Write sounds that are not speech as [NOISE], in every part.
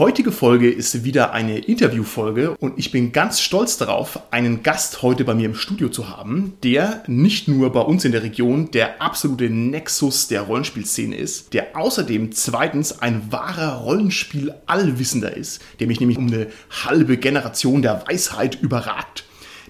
Heutige Folge ist wieder eine Interviewfolge und ich bin ganz stolz darauf, einen Gast heute bei mir im Studio zu haben, der nicht nur bei uns in der Region der absolute Nexus der Rollenspielszene ist, der außerdem zweitens ein wahrer Rollenspiel-Allwissender ist, der mich nämlich um eine halbe Generation der Weisheit überragt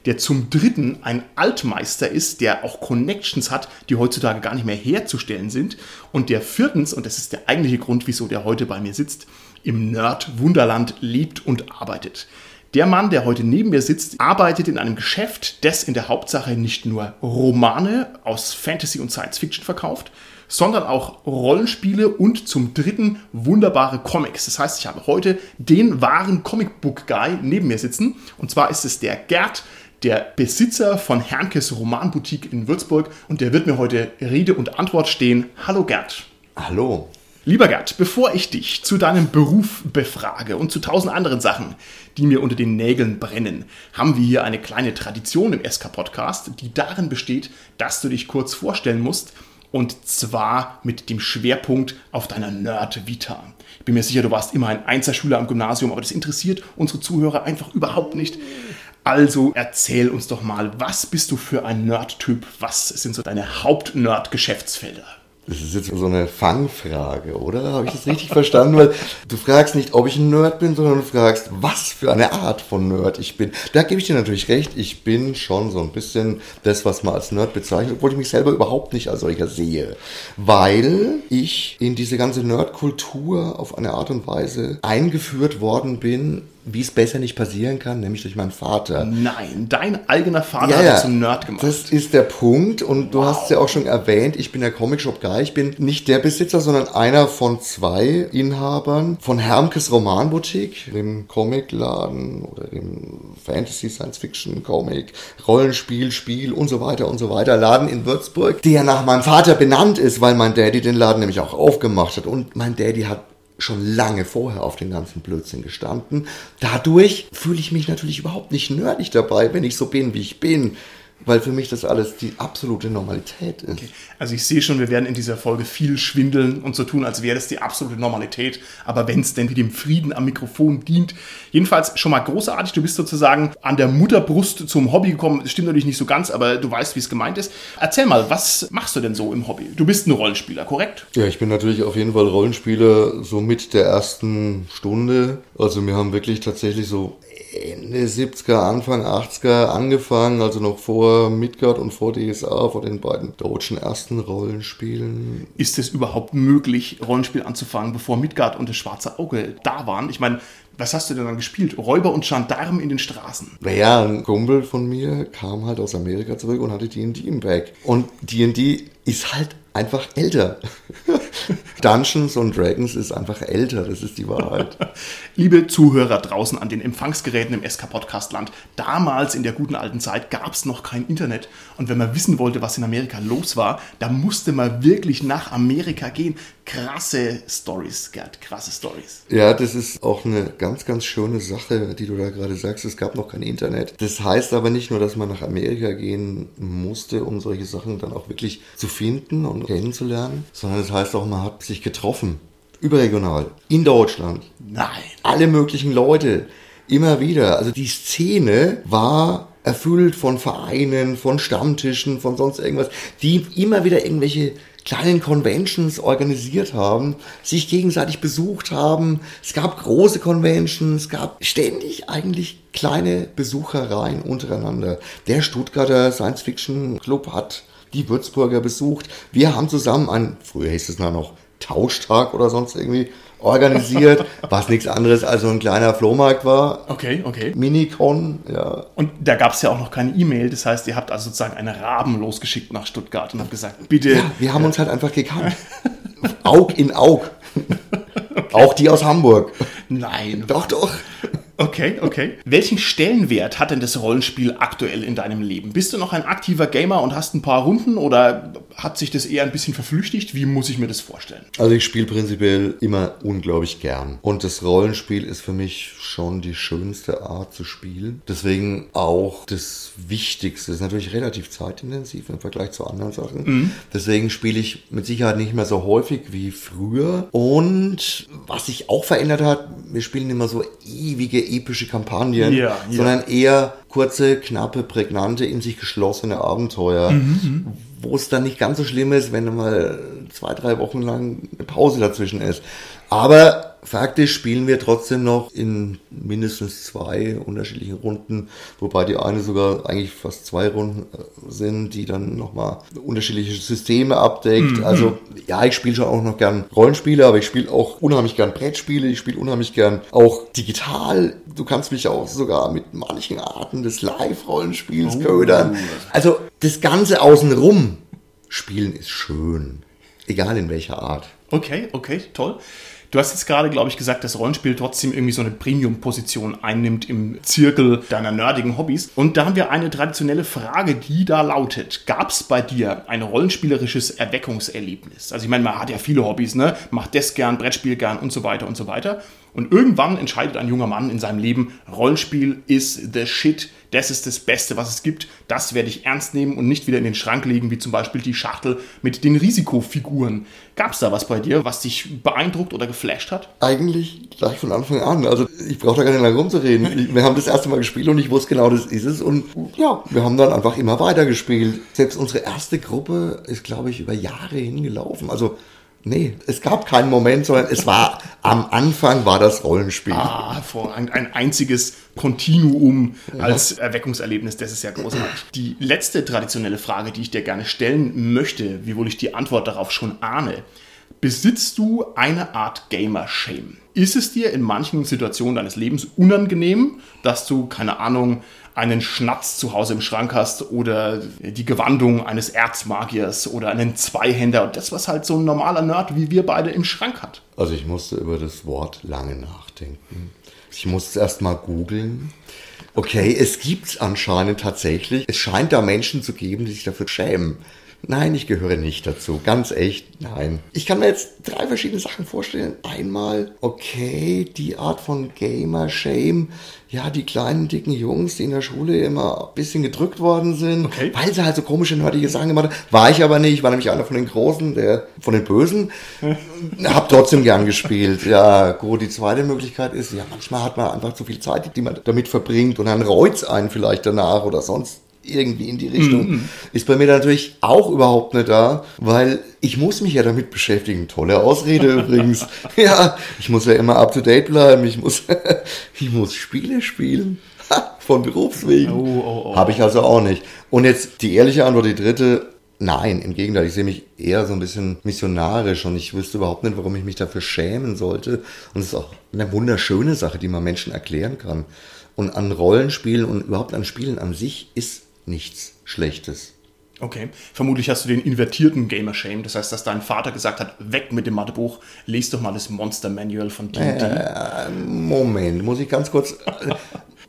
der zum Dritten ein Altmeister ist, der auch Connections hat, die heutzutage gar nicht mehr herzustellen sind. Und der viertens, und das ist der eigentliche Grund, wieso der heute bei mir sitzt, im Nerd-Wunderland lebt und arbeitet. Der Mann, der heute neben mir sitzt, arbeitet in einem Geschäft, das in der Hauptsache nicht nur Romane aus Fantasy und Science Fiction verkauft, sondern auch Rollenspiele und zum dritten wunderbare Comics. Das heißt, ich habe heute den wahren Comicbook-Guy neben mir sitzen. Und zwar ist es der Gerd, der Besitzer von Hernkes Romanboutique in Würzburg. Und der wird mir heute Rede und Antwort stehen. Hallo Gerd. Hallo. Lieber Gerd, bevor ich dich zu deinem Beruf befrage und zu tausend anderen Sachen, die mir unter den Nägeln brennen, haben wir hier eine kleine Tradition im SK-Podcast, die darin besteht, dass du dich kurz vorstellen musst und zwar mit dem Schwerpunkt auf deiner Nerd-Vita. Ich bin mir sicher, du warst immer ein Einzelschüler am Gymnasium, aber das interessiert unsere Zuhörer einfach überhaupt nicht. Also erzähl uns doch mal, was bist du für ein Nerd-Typ? Was sind so deine Haupt-Nerd-Geschäftsfelder? Das ist jetzt so eine Fangfrage, oder? Habe ich das richtig verstanden? Weil du fragst nicht, ob ich ein Nerd bin, sondern du fragst, was für eine Art von Nerd ich bin. Da gebe ich dir natürlich recht. Ich bin schon so ein bisschen das, was man als Nerd bezeichnet, obwohl ich mich selber überhaupt nicht als solcher sehe. Weil ich in diese ganze Nerdkultur auf eine Art und Weise eingeführt worden bin, wie es besser nicht passieren kann, nämlich durch meinen Vater. Nein, dein eigener Vater Ja, hat ja. dich zum Nerd gemacht. Das ist der Punkt und du hast es ja auch schon erwähnt, ich bin der Comic Shop Guy. Ich bin nicht der Besitzer, sondern einer von zwei Inhabern von Hermkes Romanboutique, dem Comicladen oder dem Fantasy Science Fiction Comic, Rollenspiel, Spiel und so weiter und so weiter Laden in Würzburg, der nach meinem Vater benannt ist, weil mein Daddy den Laden nämlich auch aufgemacht hat und mein Daddy hat schon lange vorher auf den ganzen Blödsinn gestanden. Dadurch fühle ich mich natürlich überhaupt nicht nerdig dabei, wenn ich so bin, wie ich bin. Weil für mich das alles die absolute Normalität ist. Also ich sehe schon, wir werden in dieser Folge viel schwindeln und so tun, als wäre das die absolute Normalität. Aber wenn es denn wie dem Frieden am Mikrofon dient. Jedenfalls schon mal großartig. Du bist sozusagen an der Mutterbrust zum Hobby gekommen. Das stimmt natürlich nicht so ganz, aber du weißt, wie es gemeint ist. Erzähl mal, was machst du denn so im Hobby? Du bist ein Rollenspieler, korrekt? Ja, ich bin natürlich auf jeden Fall Rollenspieler so mit der ersten Stunde. Also wir haben wirklich tatsächlich so Ende 70er, Anfang 80er angefangen, also noch vor Midgard und vor DSA, vor den beiden deutschen ersten Rollenspielen. Ist es überhaupt möglich, Rollenspiel anzufangen, bevor Midgard und das Schwarze Auge da waren? Ich meine, was hast du denn dann gespielt? Räuber und Gendarmen in den Straßen. Naja, ein Kumpel von mir kam halt aus Amerika zurück und hatte D&D im Bag. Und D&D ist halt einfach älter. [LAUGHS] Dungeons und Dragons ist einfach älter, das ist die Wahrheit. [LAUGHS] Liebe Zuhörer draußen an den Empfangsgeräten im SK-Podcast-Land, damals in der guten alten Zeit gab es noch kein Internet. Und wenn man wissen wollte, was in Amerika los war, da musste man wirklich nach Amerika gehen. Krasse Stories, Gerd, krasse Stories. Ja, das ist auch eine ganz, ganz schöne Sache, die du da gerade sagst. Es gab noch kein Internet. Das heißt aber nicht nur, dass man nach Amerika gehen musste, um solche Sachen dann auch wirklich zu finden und kennenzulernen, sondern das heißt auch, man hat sich getroffen. Überregional. In Deutschland. Nein. Alle möglichen Leute. Immer wieder. Also die Szene war erfüllt von Vereinen, von Stammtischen, von sonst irgendwas, die immer wieder irgendwelche kleinen Conventions organisiert haben, sich gegenseitig besucht haben. Es gab große Conventions, es gab ständig eigentlich kleine Besuchereien untereinander. Der Stuttgarter Science Fiction Club hat die Würzburger besucht. Wir haben zusammen einen, früher hieß es noch Tauschtag oder sonst irgendwie organisiert, [LAUGHS] was nichts anderes als so ein kleiner Flohmarkt war. Okay, okay. Minicon, ja. Und da gab es ja auch noch keine E-Mail. Das heißt, ihr habt also sozusagen eine Raben losgeschickt nach Stuttgart und habt gesagt, bitte. Ja, wir haben uns halt einfach gekannt. [LAUGHS] Aug in Aug. Auch die aus Hamburg. Nein. Doch, doch. Okay, okay. Welchen Stellenwert hat denn das Rollenspiel aktuell in deinem Leben? Bist du noch ein aktiver Gamer und hast ein paar Runden oder hat sich das eher ein bisschen verflüchtigt? Wie muss ich mir das vorstellen? Also ich spiele prinzipiell immer unglaublich gern. Und das Rollenspiel ist für mich schon die schönste Art zu spielen. Deswegen auch das Wichtigste. ist natürlich relativ zeitintensiv im Vergleich zu anderen Sachen. Mhm. Deswegen spiele ich mit Sicherheit nicht mehr so häufig wie früher. Und was sich auch verändert hat, wir spielen immer so ewige epische Kampagnen, ja, ja. sondern eher kurze, knappe, prägnante, in sich geschlossene Abenteuer, mhm, mhm, wo es dann nicht ganz so schlimm ist, wenn mal zwei, drei Wochen lang eine Pause dazwischen ist. Aber faktisch spielen wir trotzdem noch in mindestens zwei unterschiedlichen Runden, wobei die eine sogar eigentlich fast zwei Runden äh, sind, die dann nochmal unterschiedliche Systeme abdeckt. Mhm. Also ja, ich spiele schon auch noch gern Rollenspiele, aber ich spiele auch unheimlich gern Brettspiele, ich spiele unheimlich gern auch digital. Du kannst mich auch sogar mit manchen Arten des Live-Rollenspiels oh. ködern. Also das Ganze außenrum spielen ist schön. Egal in welcher Art. Okay, okay, toll. Du hast jetzt gerade, glaube ich, gesagt, dass Rollenspiel trotzdem irgendwie so eine Premium-Position einnimmt im Zirkel deiner nerdigen Hobbys. Und da haben wir eine traditionelle Frage, die da lautet: Gab es bei dir ein rollenspielerisches Erweckungserlebnis? Also, ich meine, man hat ja viele Hobbys, ne? Macht das gern, Brettspiel gern und so weiter und so weiter. Und irgendwann entscheidet ein junger Mann in seinem Leben, Rollenspiel ist the shit, das ist das Beste, was es gibt, das werde ich ernst nehmen und nicht wieder in den Schrank legen, wie zum Beispiel die Schachtel mit den Risikofiguren. Gab es da was bei dir, was dich beeindruckt oder geflasht hat? Eigentlich gleich von Anfang an. Also ich brauche da gar nicht lange rumzureden. [LAUGHS] Wir haben das erste Mal gespielt und ich wusste genau, das ist es. Und ja, wir haben dann einfach immer weiter gespielt. Selbst unsere erste Gruppe ist, glaube ich, über Jahre hingelaufen. Also Nee, es gab keinen Moment, sondern es war am Anfang war das Rollenspiel. Ah, hervorragend. Ein einziges Kontinuum als Erweckungserlebnis, das ist ja großartig. Die letzte traditionelle Frage, die ich dir gerne stellen möchte, wiewohl ich die Antwort darauf schon ahne. Besitzt du eine Art Gamer-Shame? Ist es dir in manchen Situationen deines Lebens unangenehm, dass du, keine Ahnung, einen Schnatz zu Hause im Schrank hast oder die Gewandung eines Erzmagiers oder einen Zweihänder und das, was halt so ein normaler Nerd wie wir beide im Schrank hat. Also ich musste über das Wort lange nachdenken. Ich musste erst mal googeln. Okay, es gibt anscheinend tatsächlich, es scheint da Menschen zu geben, die sich dafür schämen. Nein, ich gehöre nicht dazu. Ganz echt, nein. Ich kann mir jetzt drei verschiedene Sachen vorstellen. Einmal, okay, die Art von Gamer-Shame. Ja, die kleinen, dicken Jungs, die in der Schule immer ein bisschen gedrückt worden sind, okay. weil sie halt so komische, nerdige Sachen gemacht haben. War ich aber nicht, war nämlich einer von den Großen, der von den Bösen. [LAUGHS] Hab trotzdem gern gespielt. Ja, gut, die zweite Möglichkeit ist, ja, manchmal hat man einfach zu viel Zeit, die man damit verbringt und dann reut's einen vielleicht danach oder sonst irgendwie in die Richtung. Mhm. Ist bei mir natürlich auch überhaupt nicht da, weil ich muss mich ja damit beschäftigen. Tolle Ausrede [LAUGHS] übrigens. Ja, ich muss ja immer up to date bleiben. Ich muss, [LAUGHS] ich muss Spiele spielen. Von Berufswegen. Oh, oh, oh. Habe ich also auch nicht. Und jetzt die ehrliche Antwort, die dritte. Nein, im Gegenteil, ich sehe mich eher so ein bisschen missionarisch und ich wüsste überhaupt nicht, warum ich mich dafür schämen sollte. Und es ist auch eine wunderschöne Sache, die man Menschen erklären kann. Und an Rollenspielen und überhaupt an Spielen an sich ist nichts Schlechtes. Okay, vermutlich hast du den invertierten Gamer Shame, das heißt, dass dein Vater gesagt hat, weg mit dem Mathebuch, lest doch mal das Monster Manual von D&D. Äh, Moment, muss ich ganz kurz... Äh,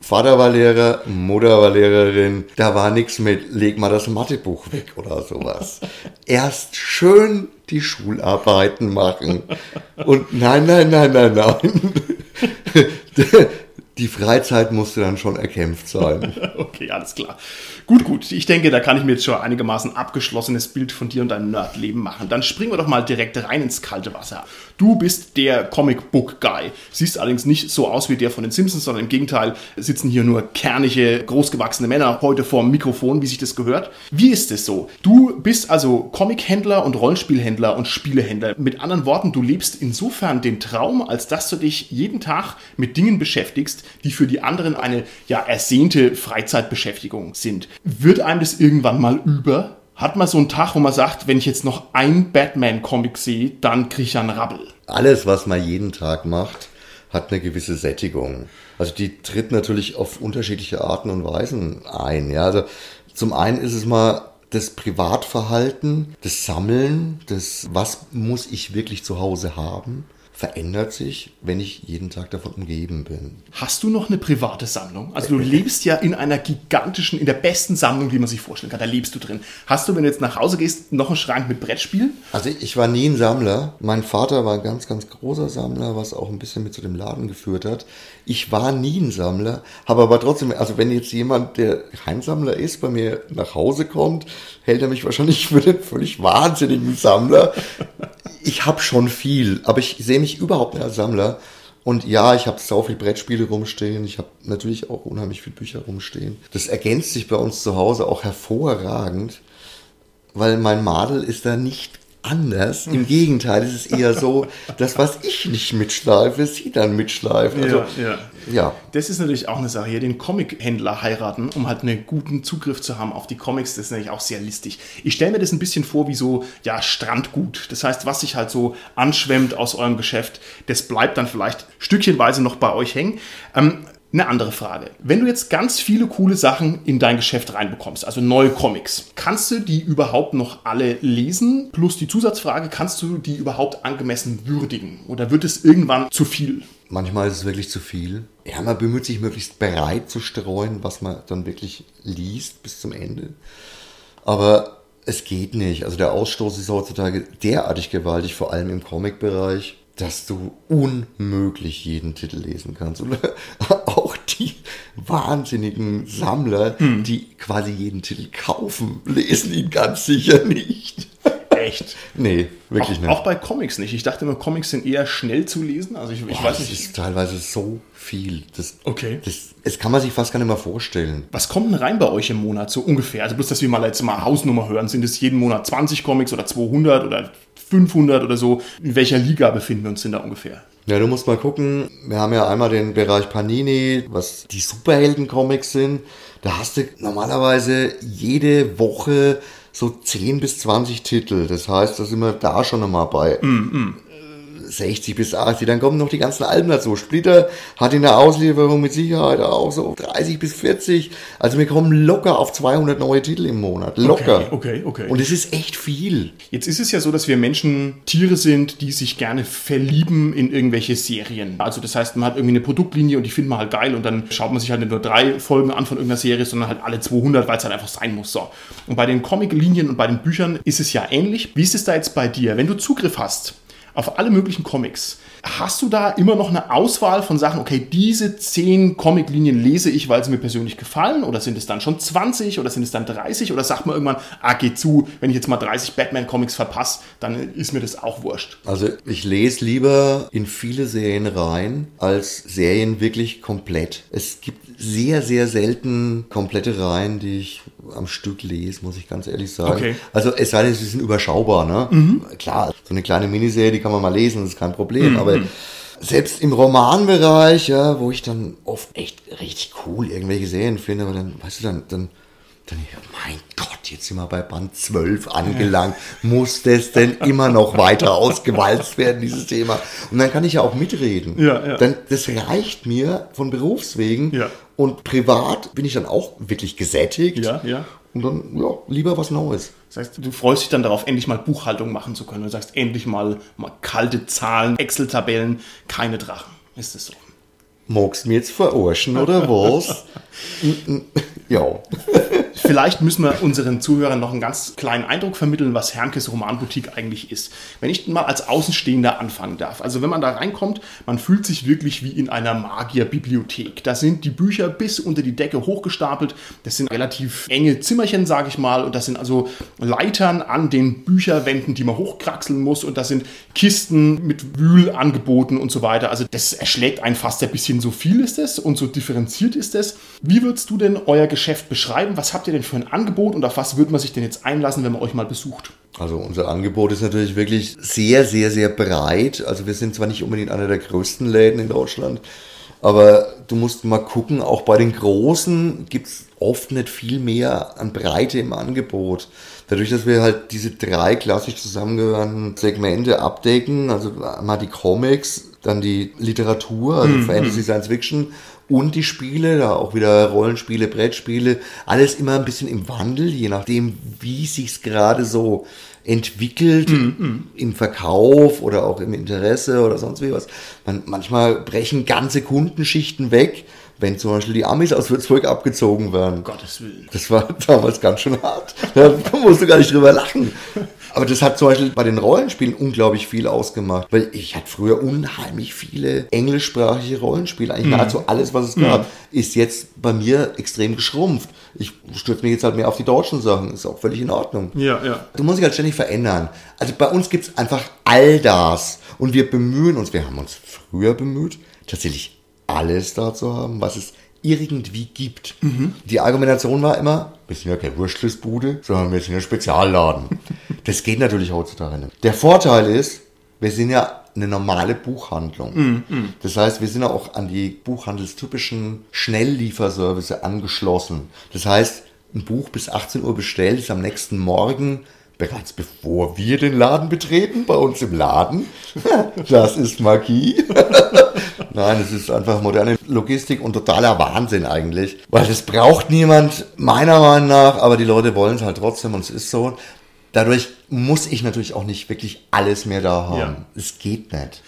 Vater war Lehrer, Mutter war Lehrerin, da war nichts mit, leg mal das Mathebuch weg oder sowas. Erst schön die Schularbeiten machen. Und nein, nein, nein, nein, nein. Die Freizeit musste dann schon erkämpft sein. [LAUGHS] okay, alles klar. Gut, gut. Ich denke, da kann ich mir jetzt schon einigermaßen abgeschlossenes Bild von dir und deinem Nerdleben machen. Dann springen wir doch mal direkt rein ins kalte Wasser. Du bist der Comic Book Guy. Siehst allerdings nicht so aus wie der von den Simpsons, sondern im Gegenteil sitzen hier nur kernige, großgewachsene Männer heute vor dem Mikrofon, wie sich das gehört. Wie ist es so? Du bist also Comichändler und Rollenspielhändler und Spielehändler. Mit anderen Worten, du lebst insofern den Traum, als dass du dich jeden Tag mit Dingen beschäftigst, die für die anderen eine ja ersehnte Freizeitbeschäftigung sind. Wird einem das irgendwann mal über? Hat man so einen Tag, wo man sagt, wenn ich jetzt noch ein Batman-Comic sehe, dann kriege ich einen Rabbel? Alles, was man jeden Tag macht, hat eine gewisse Sättigung. Also die tritt natürlich auf unterschiedliche Arten und Weisen ein. Ja, also zum einen ist es mal das Privatverhalten, das Sammeln, das was muss ich wirklich zu Hause haben verändert sich, wenn ich jeden Tag davon umgeben bin. Hast du noch eine private Sammlung? Also du lebst ja in einer gigantischen, in der besten Sammlung, die man sich vorstellen kann. Da lebst du drin. Hast du, wenn du jetzt nach Hause gehst, noch einen Schrank mit Brettspielen? Also ich war nie ein Sammler. Mein Vater war ein ganz, ganz großer Sammler, was auch ein bisschen mit zu dem Laden geführt hat. Ich war nie ein Sammler, habe aber trotzdem, also wenn jetzt jemand, der kein Sammler ist, bei mir nach Hause kommt, hält er mich wahrscheinlich für den völlig wahnsinnigen Sammler. Ich habe schon viel, aber ich sehe mich überhaupt nicht als Sammler. Und ja, ich habe so viel Brettspiele rumstehen. Ich habe natürlich auch unheimlich viele Bücher rumstehen. Das ergänzt sich bei uns zu Hause auch hervorragend, weil mein Madel ist da nicht anders. Im Gegenteil, es ist eher so, dass was ich nicht mitschleife, sie dann mitschleifen. Also, ja, ja. ja. Das ist natürlich auch eine Sache hier, den Comic-Händler heiraten, um halt einen guten Zugriff zu haben auf die Comics. Das ist natürlich auch sehr listig. Ich stelle mir das ein bisschen vor wie so, ja, Strandgut. Das heißt, was sich halt so anschwemmt aus eurem Geschäft, das bleibt dann vielleicht stückchenweise noch bei euch hängen. Ähm, eine andere Frage. Wenn du jetzt ganz viele coole Sachen in dein Geschäft reinbekommst, also neue Comics, kannst du die überhaupt noch alle lesen? Plus die Zusatzfrage, kannst du die überhaupt angemessen würdigen? Oder wird es irgendwann zu viel? Manchmal ist es wirklich zu viel. Ja, man bemüht sich möglichst bereit zu streuen, was man dann wirklich liest bis zum Ende. Aber es geht nicht. Also der Ausstoß ist heutzutage derartig gewaltig, vor allem im Comic-Bereich dass du unmöglich jeden Titel lesen kannst. Und [LAUGHS] auch die wahnsinnigen Sammler, hm. die quasi jeden Titel kaufen, lesen ihn ganz sicher nicht. [LAUGHS] Echt? Nee, wirklich auch, nicht. Auch bei Comics nicht. Ich dachte immer, Comics sind eher schnell zu lesen. Also ich, ich Boah, weiß das nicht. ist teilweise so viel. Das, Okay. das, das kann man sich fast gar nicht mehr vorstellen. Was kommt denn rein bei euch im Monat so ungefähr? Also bloß, dass wir mal jetzt mal Hausnummer hören. Sind es jeden Monat 20 Comics oder 200 oder 500 oder so? In welcher Liga befinden wir uns denn da ungefähr? Ja, du musst mal gucken. Wir haben ja einmal den Bereich Panini, was die Superhelden-Comics sind. Da hast du normalerweise jede Woche so 10 bis 20 Titel. Das heißt, da sind wir da schon nochmal bei. 60 bis 80, dann kommen noch die ganzen Alben dazu. Splitter hat in der Auslieferung mit Sicherheit auch so 30 bis 40. Also wir kommen locker auf 200 neue Titel im Monat. Locker. Okay, okay, okay. Und es ist echt viel. Jetzt ist es ja so, dass wir Menschen Tiere sind, die sich gerne verlieben in irgendwelche Serien. Also das heißt, man hat irgendwie eine Produktlinie und die findet man halt geil und dann schaut man sich halt nicht nur drei Folgen an von irgendeiner Serie, sondern halt alle 200, weil es halt einfach sein muss. So. Und bei den Comic-Linien und bei den Büchern ist es ja ähnlich. Wie ist es da jetzt bei dir? Wenn du Zugriff hast auf alle möglichen Comics, hast du da immer noch eine Auswahl von Sachen, okay, diese zehn Comiclinien lese ich, weil sie mir persönlich gefallen? Oder sind es dann schon 20 oder sind es dann 30? Oder sagt man irgendwann, ah, geh zu, wenn ich jetzt mal 30 Batman-Comics verpasse, dann ist mir das auch wurscht. Also ich lese lieber in viele Serien rein, als Serien wirklich komplett. Es gibt sehr, sehr selten komplette Reihen, die ich am Stück lese, muss ich ganz ehrlich sagen. Okay. Also es sei denn, sie sind überschaubar. Ne? Klar, so eine kleine Miniserie, die kann man mal lesen, das ist kein Problem. Aber selbst im Romanbereich, ja, wo ich dann oft echt richtig cool irgendwelche Serien finde, aber dann, weißt du, dann, dann, dann, ja, mein Gott, jetzt sind wir bei Band 12 angelangt. Muss das denn immer noch weiter ausgewalzt werden, dieses Thema? Und dann kann ich ja auch mitreden. Ja, ja. Dann, das reicht mir von Berufswegen. Ja. Und privat bin ich dann auch wirklich gesättigt. Ja, ja. Und dann, ja, lieber was Neues. Das heißt, du freust dich dann darauf, endlich mal Buchhaltung machen zu können. Du sagst, endlich mal, mal kalte Zahlen, Excel-Tabellen, keine Drachen. Ist das so? Magst du mir jetzt verarschen oder was? [LAUGHS] ja. Vielleicht müssen wir unseren Zuhörern noch einen ganz kleinen Eindruck vermitteln, was Hermkes Romanboutique eigentlich ist. Wenn ich mal als Außenstehender anfangen darf. Also wenn man da reinkommt, man fühlt sich wirklich wie in einer Magierbibliothek. Da sind die Bücher bis unter die Decke hochgestapelt. Das sind relativ enge Zimmerchen, sage ich mal. Und das sind also Leitern an den Bücherwänden, die man hochkraxeln muss. Und das sind Kisten mit Wühlangeboten und so weiter. Also das erschlägt einen fast ein bisschen. So viel ist es und so differenziert ist es. Wie würdest du denn euer Geschäft beschreiben? Was habt ihr denn für ein Angebot und auf was würde man sich denn jetzt einlassen, wenn man euch mal besucht? Also unser Angebot ist natürlich wirklich sehr, sehr, sehr breit. Also wir sind zwar nicht unbedingt einer der größten Läden in Deutschland, aber du musst mal gucken, auch bei den Großen gibt es oft nicht viel mehr an Breite im Angebot. Dadurch, dass wir halt diese drei klassisch zusammengehörenden Segmente abdecken, also mal die Comics, dann die Literatur, also Fantasy, Science Fiction und die Spiele, da auch wieder Rollenspiele, Brettspiele, alles immer ein bisschen im Wandel, je nachdem, wie sich's gerade so entwickelt im Verkauf oder auch im Interesse oder sonst wie was. Man, manchmal brechen ganze Kundenschichten weg, wenn zum Beispiel die Amis aus Würzburg abgezogen werden. Um Gottes Willen. Das war damals ganz schön hart. Da musst du gar nicht drüber lachen. Aber das hat zum Beispiel bei den Rollenspielen unglaublich viel ausgemacht. Weil ich hatte früher unheimlich viele englischsprachige Rollenspiele. Eigentlich nahezu alles, was es gab, ist jetzt bei mir extrem geschrumpft. Ich stürze mich jetzt halt mehr auf die deutschen Sachen. Ist auch völlig in Ordnung. Ja, ja. Du musst dich halt ständig verändern. Also bei uns gibt's einfach all das. Und wir bemühen uns, wir haben uns früher bemüht, tatsächlich alles da zu haben, was es irgendwie gibt. Die Argumentation war immer, wir sind ja keine Wurstschlussbude, sondern wir sind ein Spezialladen. [LAUGHS] das geht natürlich heutzutage nicht. Der Vorteil ist, wir sind ja eine normale Buchhandlung. Das heißt, wir sind ja auch an die buchhandelstypischen Schnelllieferservice angeschlossen. Das heißt, ein Buch bis 18 Uhr bestellt ist am nächsten Morgen bereits bevor wir den Laden betreten, bei uns im Laden. [LAUGHS] Das ist Magie. [LAUGHS] Nein, es ist einfach moderne Logistik und totaler Wahnsinn eigentlich. Weil das braucht niemand, meiner Meinung nach, aber die Leute wollen es halt trotzdem und es ist so. Dadurch muss ich natürlich auch nicht wirklich alles mehr da haben. Ja. Es geht nicht.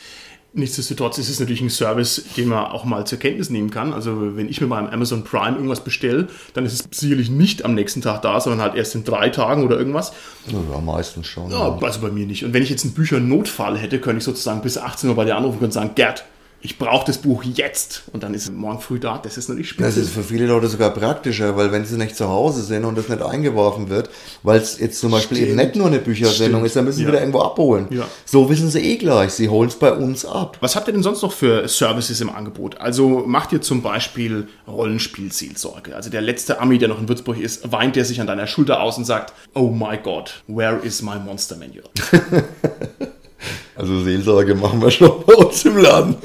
Nichtsdestotrotz ist es natürlich ein Service, den man auch mal zur Kenntnis nehmen kann. Also wenn ich mir beim Amazon Prime irgendwas bestelle, dann ist es sicherlich nicht am nächsten Tag da, sondern halt erst in drei Tagen oder irgendwas. Ja, meistens schon. Ja, also bei mir nicht. Und wenn ich jetzt einen Büchernotfall hätte, könnte ich sozusagen bis 18 Uhr bei dir anrufen und sagen, Gerd, ich brauche das Buch jetzt. Und dann ist es morgen früh da. Das ist natürlich Das spitze. ist für viele Leute sogar praktischer, weil wenn sie nicht zu Hause sind und das nicht eingeworfen wird, weil es jetzt zum Beispiel Stimmt. eben nicht nur eine Büchersendung Stimmt. ist, dann müssen sie Ja. wieder irgendwo abholen. Ja. So wissen sie eh gleich, sie holen es bei uns ab. Was habt ihr denn sonst noch für Services im Angebot? Also macht ihr zum Beispiel Rollenspielseelsorge? Also der letzte Ami, der noch in Würzburg ist, weint der sich an deiner Schulter aus und sagt, oh my God, where is my monster manual? [LAUGHS] Also Seelsorge machen wir schon bei uns im Laden.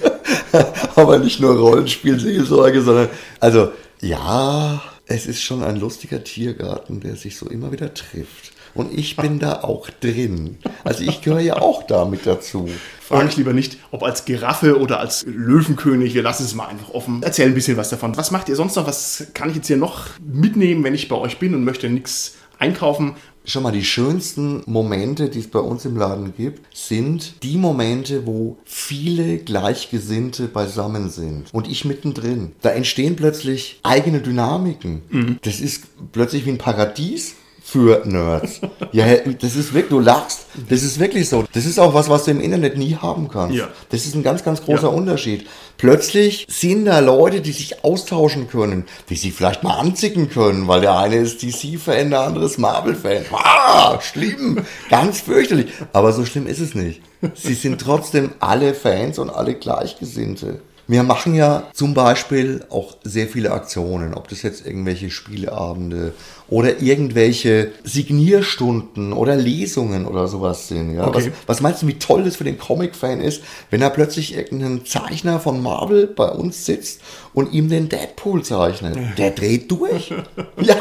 [LAUGHS] Aber nicht nur Rollenspiel-Seelsorge, sondern, also, ja, es ist schon ein lustiger Tiergarten, der sich so immer wieder trifft. Und ich bin da auch drin. Also ich gehöre ja auch da mit dazu. Frage ich lieber nicht, ob als Giraffe oder als Löwenkönig. Wir lassen es mal einfach offen. Erzähl ein bisschen was davon. Was macht ihr sonst noch? Was kann ich jetzt hier noch mitnehmen, wenn ich bei euch bin und möchte nichts einkaufen? Schon mal die schönsten Momente, die es bei uns im Laden gibt, sind die Momente, wo viele Gleichgesinnte beisammen sind und ich mittendrin. Da entstehen plötzlich eigene Dynamiken. Das ist plötzlich wie ein Paradies für Nerds. ja, das ist wirklich, du lachst. Das ist wirklich so. Das ist auch was, was du im Internet nie haben kannst. Ja. Das ist ein ganz, ganz großer Ja. Unterschied. Plötzlich sind da Leute, die sich austauschen können, die sich vielleicht mal anzicken können, weil der eine ist DC-Fan, der andere ist Marvel-Fan. Ah, schlimm, ganz fürchterlich. Aber so schlimm ist es nicht. Sie sind trotzdem alle Fans und alle Gleichgesinnte. Wir machen ja zum Beispiel auch sehr viele Aktionen, ob das jetzt irgendwelche Spieleabende oder irgendwelche Signierstunden oder Lesungen oder sowas sind. Ja? Okay. Was, was meinst du, wie toll das für den Comic-Fan ist, wenn da plötzlich irgendein Zeichner von Marvel bei uns sitzt und ihm den Deadpool zeichnet? Der dreht durch. [LAUGHS] ja.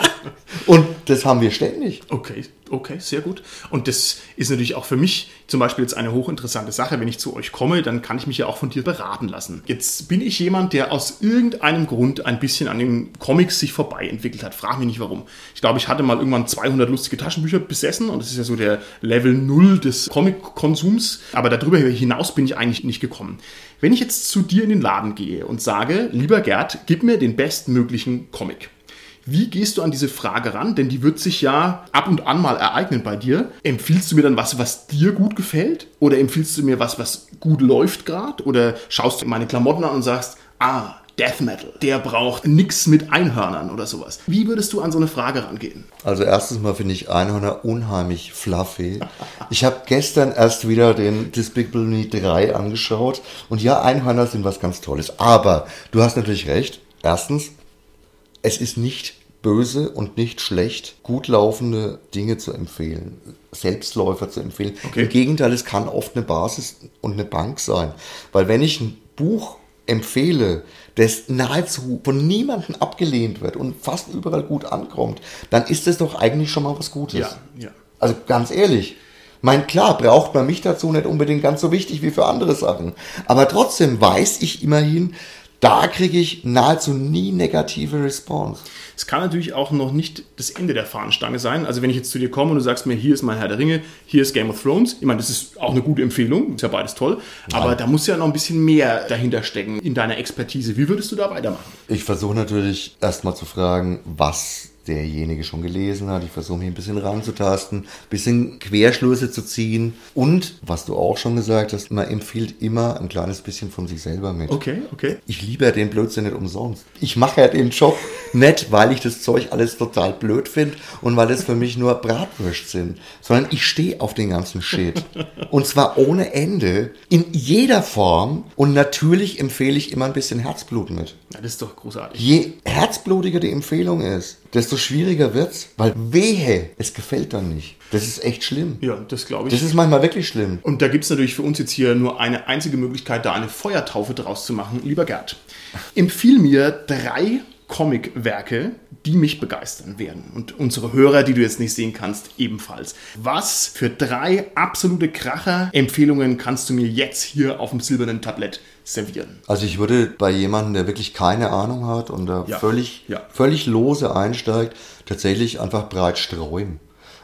Und das haben wir ständig. Okay, okay, sehr gut. Und das ist natürlich auch für mich zum Beispiel jetzt eine hochinteressante Sache. Wenn ich zu euch komme, dann kann ich mich ja auch von dir beraten lassen. Jetzt bin ich jemand, der aus irgendeinem Grund ein bisschen an den Comics sich vorbei entwickelt hat. Frag mich nicht warum. Ich glaube, ich hatte mal irgendwann 200 lustige Taschenbücher besessen und das ist ja so der Level 0 des Comic-Konsums. Aber darüber hinaus bin ich eigentlich nicht gekommen. Wenn ich jetzt zu dir in den Laden gehe und sage, lieber Gerd, gib mir den bestmöglichen Comic. Wie gehst du an diese Frage ran? Denn die wird sich ja ab und an mal ereignen bei dir. Empfiehlst du mir dann was, was dir gut gefällt? Oder empfiehlst du mir was, was gut läuft gerade? Oder schaust du meine Klamotten an und sagst, ah, Death Metal, der braucht nix mit Einhörnern oder sowas. Wie würdest du an so eine Frage rangehen? Also erstens mal finde ich Einhörner unheimlich fluffy. Ich habe gestern erst wieder den Despicable Me 3 angeschaut und ja, Einhörner sind was ganz Tolles. Aber du hast natürlich recht. Erstens, es ist nicht böse und nicht schlecht, gut laufende Dinge zu empfehlen, Selbstläufer zu empfehlen. Okay. Im Gegenteil, es kann oft eine Basis und eine Bank sein. Weil wenn ich ein Buch empfehle, das nahezu von niemandem abgelehnt wird und fast überall gut ankommt, dann ist das doch eigentlich schon mal was Gutes. Ja, ja. Also ganz ehrlich. Mein klar, braucht man mich dazu nicht unbedingt ganz so wichtig wie für andere Sachen. Aber trotzdem weiß ich immerhin, da kriege ich nahezu nie negative Response. Es kann natürlich auch noch nicht das Ende der Fahnenstange sein. Also wenn ich jetzt zu dir komme und du sagst mir, hier ist mein Herr der Ringe, hier ist Game of Thrones. Ich meine, das ist auch eine gute Empfehlung, ist ja beides toll. Aber da muss ja noch ein bisschen mehr dahinter stecken in deiner Expertise. Wie würdest du da weitermachen? Ich versuche natürlich erstmal zu fragen, was derjenige schon gelesen hat. Ich versuche mich ein bisschen ranzutasten, ein bisschen Querschlüsse zu ziehen. Und, was du auch schon gesagt hast, man empfiehlt immer ein kleines bisschen von sich selber mit. Okay, okay. Ich liebe ja den Blödsinn nicht umsonst. Ich mache ja den Job [LAUGHS] nicht, weil ich das Zeug alles total blöd finde und weil es für mich nur Bratwürst sind, sondern ich stehe auf den ganzen Shit. [LAUGHS] Und zwar ohne Ende, in jeder Form. Und natürlich empfehle ich immer ein bisschen Herzblut mit. Ja, das ist doch großartig. Je herzblutiger die Empfehlung ist, desto schwieriger wird's, weil wehe, es gefällt dann nicht. Das ist echt schlimm. Ja, das glaube ich. Das ist manchmal wirklich schlimm. Und da gibt es natürlich für uns jetzt hier nur eine einzige Möglichkeit, da eine Feuertaufe draus zu machen. Lieber Gerd, [LAUGHS] empfiehl mir drei Comicwerke, die mich begeistern werden. Und unsere Hörer, die du jetzt nicht sehen kannst, ebenfalls. Was für drei absolute Kracher-Empfehlungen kannst du mir jetzt hier auf dem silbernen Tablett servieren? Also ich würde bei jemandem, der wirklich keine Ahnung hat und da Ja. völlig, Ja. völlig lose einsteigt, tatsächlich einfach breit streuen.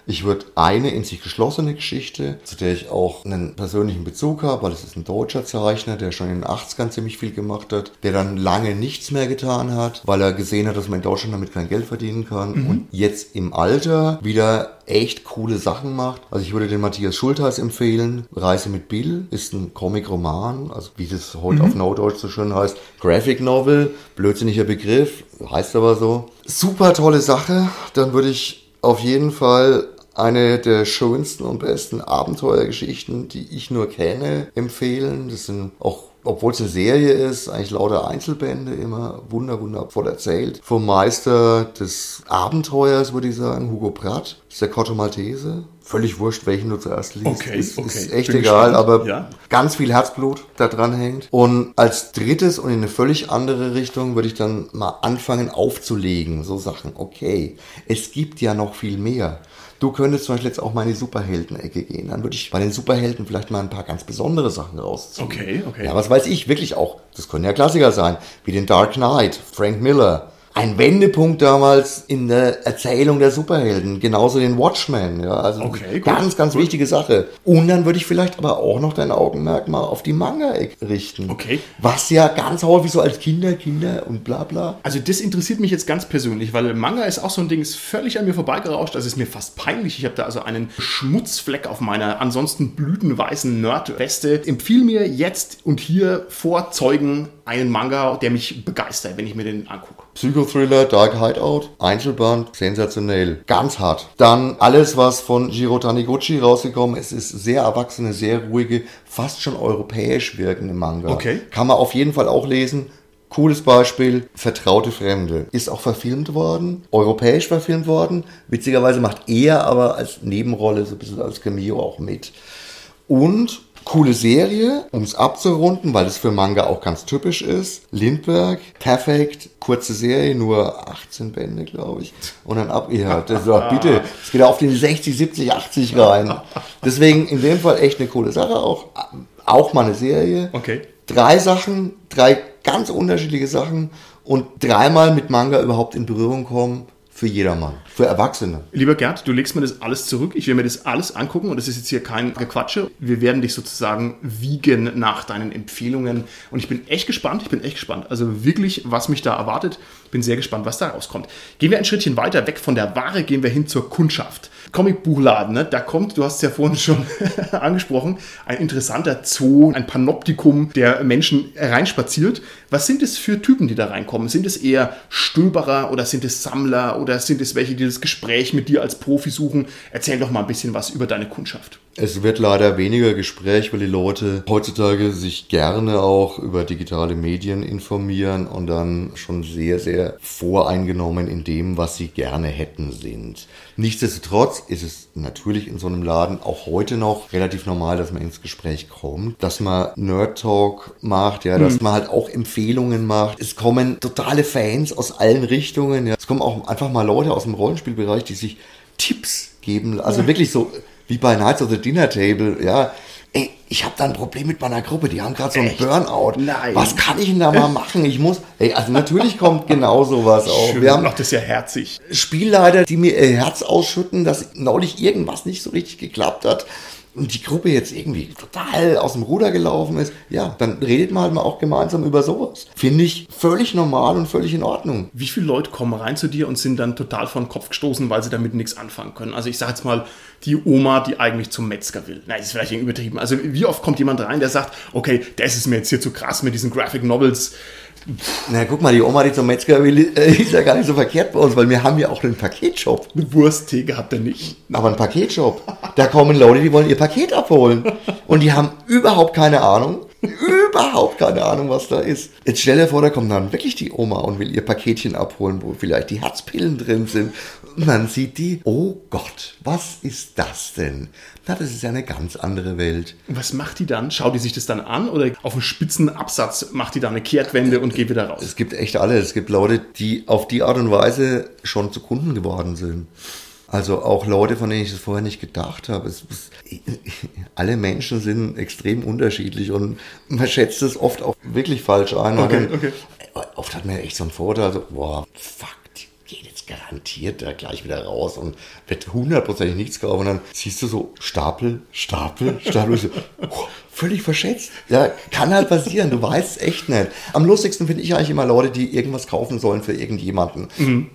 Ich würde eine in sich geschlossene Geschichte, zu der ich auch einen persönlichen Bezug habe, weil es ist ein deutscher Zeichner, der schon in den 80ern ziemlich viel gemacht hat, der dann lange nichts mehr getan hat, weil er gesehen hat, dass man in Deutschland damit kein Geld verdienen kann und jetzt im Alter wieder echt coole Sachen macht. Also ich würde den Matthias Schultheiß empfehlen. Reise mit Bill ist ein Comic-Roman, also wie das heute auf Neudeutsch so schön heißt. Graphic Novel, blödsinniger Begriff, heißt aber so. Super tolle Sache. Dann würde ich auf jeden Fall eine der schönsten und besten Abenteuergeschichten, die ich nur kenne, empfehlen. Das sind auch obwohl es eine Serie ist, eigentlich lauter Einzelbände, immer wunder, wundervoll erzählt. Vom Meister des Abenteuers, würde ich sagen, Hugo Pratt, ist der Corto Maltese. Völlig wurscht, welchen du zuerst liest. Okay, ist, okay. ist echt Bin egal, gespannt. aber Ja. ganz viel Herzblut da dran hängt. Und als drittes und in eine völlig andere Richtung würde ich dann mal anfangen aufzulegen. So Sachen, okay, es gibt ja noch viel mehr. Du könntest zum Beispiel jetzt auch mal in die Superhelden-Ecke gehen. Dann würde ich bei den Superhelden vielleicht mal ein paar ganz besondere Sachen rausziehen. Okay, okay. Ja, was weiß ich, wirklich auch. Das können ja Klassiker sein, wie den Dark Knight, Frank Miller. Ein Wendepunkt damals in der Erzählung der Superhelden. Genauso den Watchmen. Ja, also Okay, gut, ganz, ganz wichtige Sache. Und dann würde ich vielleicht aber auch noch dein Augenmerk mal auf die Manga richten. Okay. Was ja ganz häufig so als Kinder, Kinder und bla bla. Also das interessiert mich jetzt ganz persönlich, weil Manga ist auch so ein Ding, ist völlig an mir vorbeigerauscht. Also ist mir fast peinlich. Ich habe da also einen Schmutzfleck auf meiner ansonsten blütenweißen Nerdweste. Empfiehl mir jetzt und hier vor Zeugen einen Manga, der mich begeistert, wenn ich mir den angucke. Psychothriller, Dark Hideout, Einzelband, sensationell. Ganz hart. Dann alles, was von Jiro Taniguchi rausgekommen ist, ist sehr erwachsene, sehr ruhige, fast schon europäisch wirkende Manga. Okay. Kann man auf jeden Fall auch lesen. Cooles Beispiel, Vertraute Fremde. Ist auch verfilmt worden, europäisch verfilmt worden. Witzigerweise macht er aber als Nebenrolle, so ein bisschen als Cameo auch mit. Und coole Serie, um es abzurunden, weil es für Manga auch ganz typisch ist. Lindbergh, Perfect, kurze Serie, nur 18 Bände, glaube ich. Und dann ab, ja, das war, bitte, es geht auf den 60, 70, 80 rein. Deswegen in dem Fall echt eine coole Sache, auch, auch mal eine Serie. Okay. Drei Sachen, drei ganz unterschiedliche Sachen und dreimal mit Manga überhaupt in Berührung kommen für jedermann, für Erwachsene. Lieber Gerd, du legst mir das alles zurück. Ich will mir das alles angucken und das ist jetzt hier kein Gequatsche. Wir werden dich sozusagen wiegen nach deinen Empfehlungen und ich bin echt gespannt. Ich bin echt gespannt. Also wirklich, was mich da erwartet. Bin sehr gespannt, was da rauskommt. Gehen wir ein Schrittchen weiter weg von der Ware, gehen wir hin zur Kundschaft. Comicbuchladen, ne? da kommt, du hast es ja vorhin schon [LAUGHS] angesprochen, ein interessanter Zoo, ein Panoptikum der Menschen reinspaziert. Was sind es für Typen, die da reinkommen? Sind es eher Stöberer oder sind es Sammler oder sind es welche, die das Gespräch mit dir als Profi suchen? Erzähl doch mal ein bisschen was über deine Kundschaft. Es wird leider weniger Gespräch, weil die Leute heutzutage sich gerne auch über digitale Medien informieren und dann schon sehr, sehr voreingenommen in dem, was sie gerne hätten sind. Nichtsdestotrotz ist es natürlich in so einem Laden auch heute noch relativ normal, dass man ins Gespräch kommt, dass man Nerd Talk macht, ja, dass man halt auch Empfehlungen macht. Es kommen totale Fans aus allen Richtungen, ja. Es kommen auch einfach mal Leute aus dem Rollenspielbereich, die sich Tipps geben, also wirklich so wie bei Knights of the Dinner Table, ja. Ey, ich habe da ein Problem mit meiner Gruppe, die haben gerade so einen Echt? Burnout. Nein. Was kann ich denn da mal machen? Ich muss, ey, also natürlich kommt [LAUGHS] genau sowas auf. Schön. Wir haben Ach, das ja herzig. Spielleiter, die mir ihr Herz ausschütten, dass neulich irgendwas nicht so richtig geklappt hat die Gruppe jetzt irgendwie total aus dem Ruder gelaufen ist, ja, dann redet man halt mal auch gemeinsam über sowas. Finde ich völlig normal und völlig in Ordnung. Wie viele Leute kommen rein zu dir und sind dann total vor den Kopf gestoßen, weil sie damit nichts anfangen können? Also ich sage jetzt mal, die Oma, die eigentlich zum Metzger will. Nein, das ist vielleicht übertrieben. Also wie oft kommt jemand rein, der sagt, okay, das ist mir jetzt hier zu krass mit diesen Graphic Novels. Na, guck mal, die Oma, die zum Metzger will, äh, ist ja gar nicht so verkehrt bei uns, weil wir haben ja auch einen Paketshop. Eine Wursttheke habt ihr nicht. Aber ein Paketshop. Da kommen Leute, die wollen ihr Paket abholen. Und die haben überhaupt keine Ahnung. Überhaupt keine Ahnung, was da ist. Jetzt stell dir vor, da kommt dann wirklich die Oma und will ihr Paketchen abholen, wo vielleicht die Herzpillen drin sind. Und dann sieht die, oh Gott, was ist das denn? Na, das ist ja eine ganz andere Welt. Und was macht die dann? Schaut die sich das dann an oder auf einen spitzen Absatz macht die da eine Kehrtwende und geht wieder raus? Es gibt echt alle. Es gibt Leute, die auf die Art und Weise schon zu Kunden geworden sind. Also auch Leute, von denen ich das vorher nicht gedacht habe. Es, es, [LAUGHS] alle Menschen sind extrem unterschiedlich und man schätzt es oft auch wirklich falsch ein. Okay, okay. Oft hat man echt so einen Vorteil, so, boah, fuck, garantiert da gleich wieder raus und wird hundertprozentig nichts kaufen. Und dann siehst du so Stapel, Stapel, Stapel. so, [LAUGHS] oh, völlig verschätzt. Ja, kann halt passieren. Du weißt es echt nicht. Am lustigsten finde ich eigentlich immer Leute, die irgendwas kaufen sollen für irgendjemanden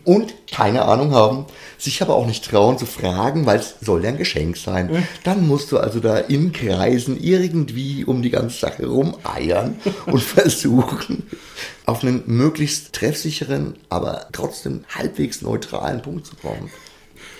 und keine Ahnung haben, sich aber auch nicht trauen zu fragen, weil es soll ja ein Geschenk sein. Dann musst du also da in Kreisen irgendwie um die ganze Sache rumeiern und [LAUGHS] versuchen, auf einen möglichst treffsicheren, aber trotzdem halbwegs neutralen Punkt zu kommen.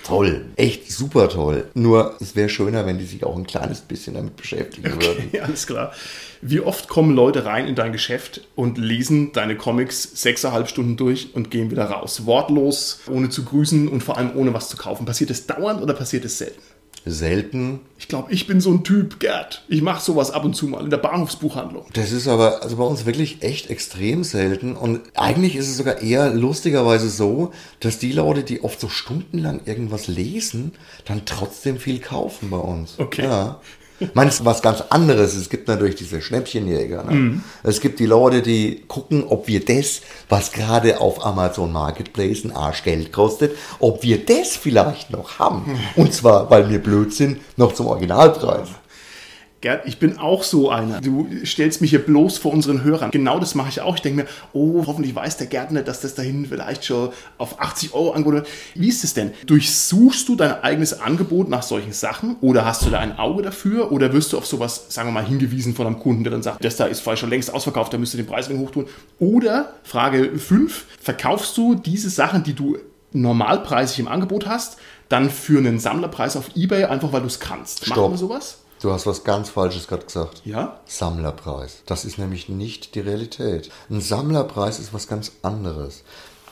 Toll, echt super toll. Nur es wäre schöner, wenn die sich auch ein kleines bisschen damit beschäftigen würden. Okay, [LAUGHS] alles klar. Wie oft kommen Leute rein in dein Geschäft und lesen deine Comics sechseinhalb Stunden durch und gehen wieder raus? Wortlos, ohne zu grüßen und vor allem ohne was zu kaufen. Passiert es dauernd oder passiert es selten? Selten. Ich glaube, ich bin so ein Typ, Gerd. Ich mache sowas ab und zu mal in der Bahnhofsbuchhandlung. Das ist aber also bei uns wirklich echt extrem selten. Und eigentlich ist es sogar eher lustigerweise so, dass die Leute, die oft so stundenlang irgendwas lesen, dann trotzdem viel kaufen bei uns. Okay. Ja. Ist was ganz anderes. Es gibt natürlich diese Schnäppchenjäger. Ne? Es gibt die Leute, die gucken, ob wir das, was gerade auf Amazon Marketplace ein Arsch Geld kostet, ob wir das vielleicht noch haben. Und zwar, weil wir blöd sind, noch zum Originalpreis. Gerd, ich bin auch so einer. Du stellst mich hier bloß vor unseren Hörern. Genau das mache ich auch. Ich denke mir, oh, hoffentlich weiß der Gärtner, dass das dahin vielleicht schon auf 80 Euro angeboten wird. Wie ist es denn? Durchsuchst du dein eigenes Angebot nach solchen Sachen oder hast du da ein Auge dafür oder wirst du auf sowas, sagen wir mal, hingewiesen von einem Kunden, der dann sagt, das da ist vielleicht schon längst ausverkauft, da müsst ihr den Preis wegen hochtun? Oder, Frage 5, verkaufst du diese Sachen, die du normalpreisig im Angebot hast, dann für einen Sammlerpreis auf Ebay, einfach weil du es kannst? Stopp. man sowas? Du hast was ganz Falsches gerade gesagt. Ja? Sammlerpreis. Das ist nämlich nicht die Realität. Ein Sammlerpreis ist was ganz anderes.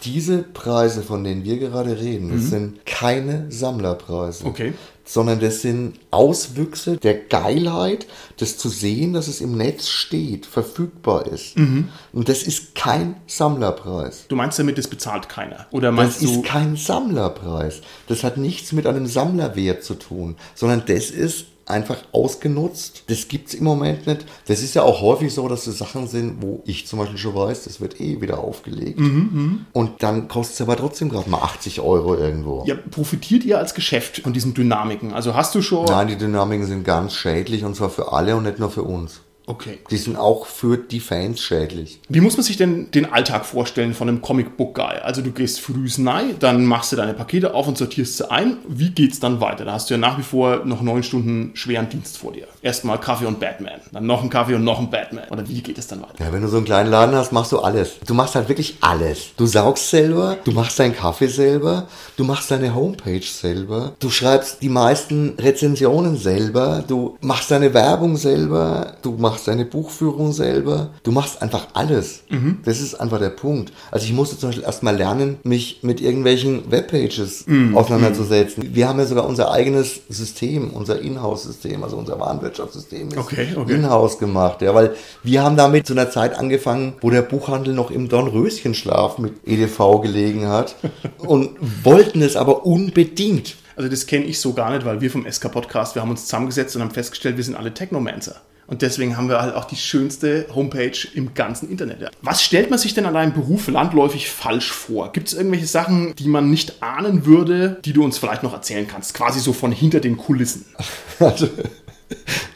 Diese Preise, von denen wir gerade reden, das sind keine Sammlerpreise. Okay. Sondern das sind Auswüchse der Geilheit, das zu sehen, dass es im Netz steht, verfügbar ist. Und das ist kein Sammlerpreis. Du meinst damit, das bezahlt keiner? Oder Das meinst du, ist kein Sammlerpreis. Das hat nichts mit einem Sammlerwert zu tun, sondern das ist einfach ausgenutzt. Das gibt's im Moment nicht. Das ist ja auch häufig so, dass das Sachen sind, wo ich zum Beispiel schon weiß, das wird eh wieder aufgelegt. Mhm, Und dann kostet es aber trotzdem gerade mal 80 Euro irgendwo. ja, profitiert ihr als Geschäft von diesen Dynamiken? Also hast du schon. Nein, die Dynamiken sind ganz schädlich und zwar für alle und nicht nur für uns. Okay. Die sind auch für die Fans schädlich. Wie muss man sich denn den Alltag vorstellen von einem Comic-Book-Guy? Also du gehst früh rein, dann machst du deine Pakete auf und sortierst sie ein. Wie geht's dann weiter? Da hast du ja nach wie vor noch neun Stunden schweren Dienst vor dir. Erstmal Kaffee und Batman, dann noch ein Kaffee und noch ein Batman. Oder wie geht es dann weiter? Ja, wenn du so einen kleinen Laden hast, machst du alles. Du machst halt wirklich alles. Du saugst selber, du machst deinen Kaffee selber, du machst deine Homepage selber, du schreibst die meisten Rezensionen selber, du machst deine Werbung selber, du machst machst deine Buchführung selber, du machst einfach alles. Mhm. Das ist einfach der Punkt. Also ich musste zum Beispiel erstmal lernen, mich mit irgendwelchen Webpages Mhm. auseinanderzusetzen. Wir haben ja sogar unser eigenes System, unser Inhouse-System, also unser Warenwirtschaftssystem ist Okay, okay. Inhouse gemacht, ja, weil wir haben damit zu einer Zeit angefangen, wo der Buchhandel noch im Dornröschenschlaf mit EDV gelegen hat [LAUGHS] und wollten es aber unbedingt. Also das kenne ich so gar nicht, weil wir vom SK Podcast, wir haben uns zusammengesetzt und haben festgestellt, wir sind alle Technomancer. Und deswegen haben wir halt auch die schönste Homepage im ganzen Internet. Was stellt man sich denn an deinem Beruf landläufig falsch vor? Gibt es irgendwelche Sachen, die man nicht ahnen würde, die du uns vielleicht noch erzählen kannst? Quasi so von hinter den Kulissen. [LAUGHS] Also,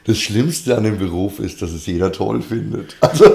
das Schlimmste an dem Beruf ist, dass es jeder toll findet. [LAUGHS] Also,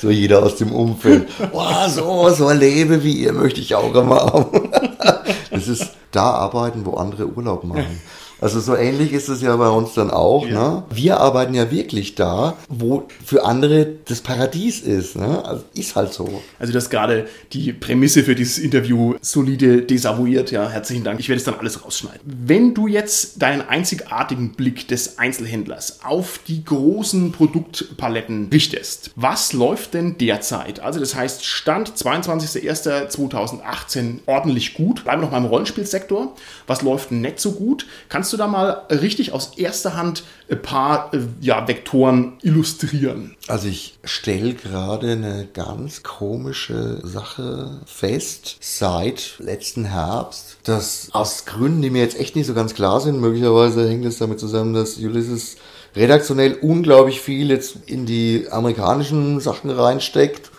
so jeder aus dem Umfeld. Boah, so, so Leben wie ihr möchte ich auch mal haben. [LAUGHS] Das ist da arbeiten, wo andere Urlaub machen. Also so ähnlich ist es ja bei uns dann auch. Ja. Ne? Wir arbeiten ja wirklich da, wo für andere das Paradies ist. Ne? Also ist halt so. Also das gerade die Prämisse für dieses Interview solide desavouiert. Ja, herzlichen Dank. Ich werde es dann alles rausschneiden. Wenn du jetzt deinen einzigartigen Blick des Einzelhändlers auf die großen Produktpaletten richtest, was läuft denn derzeit? Also das heißt Stand 22.01.2018 ordentlich gut. Bleiben wir noch mal im Rollenspielsektor. Was läuft nicht so gut? Kannst du da mal richtig aus erster Hand ein paar äh, ja, Vektoren illustrieren? Also ich stelle gerade eine ganz komische Sache fest seit letzten Herbst, dass aus Gründen, die mir jetzt echt nicht so ganz klar sind, möglicherweise hängt es damit zusammen, dass Ulysses redaktionell unglaublich viel jetzt in die amerikanischen Sachen reinsteckt.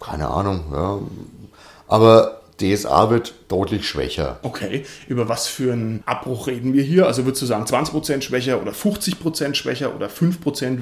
Keine Ahnung, ja. Aber DSA wird deutlich schwächer. Okay, über was für einen Abbruch reden wir hier? Also würdest du sagen 20% schwächer oder 50% schwächer oder 5%?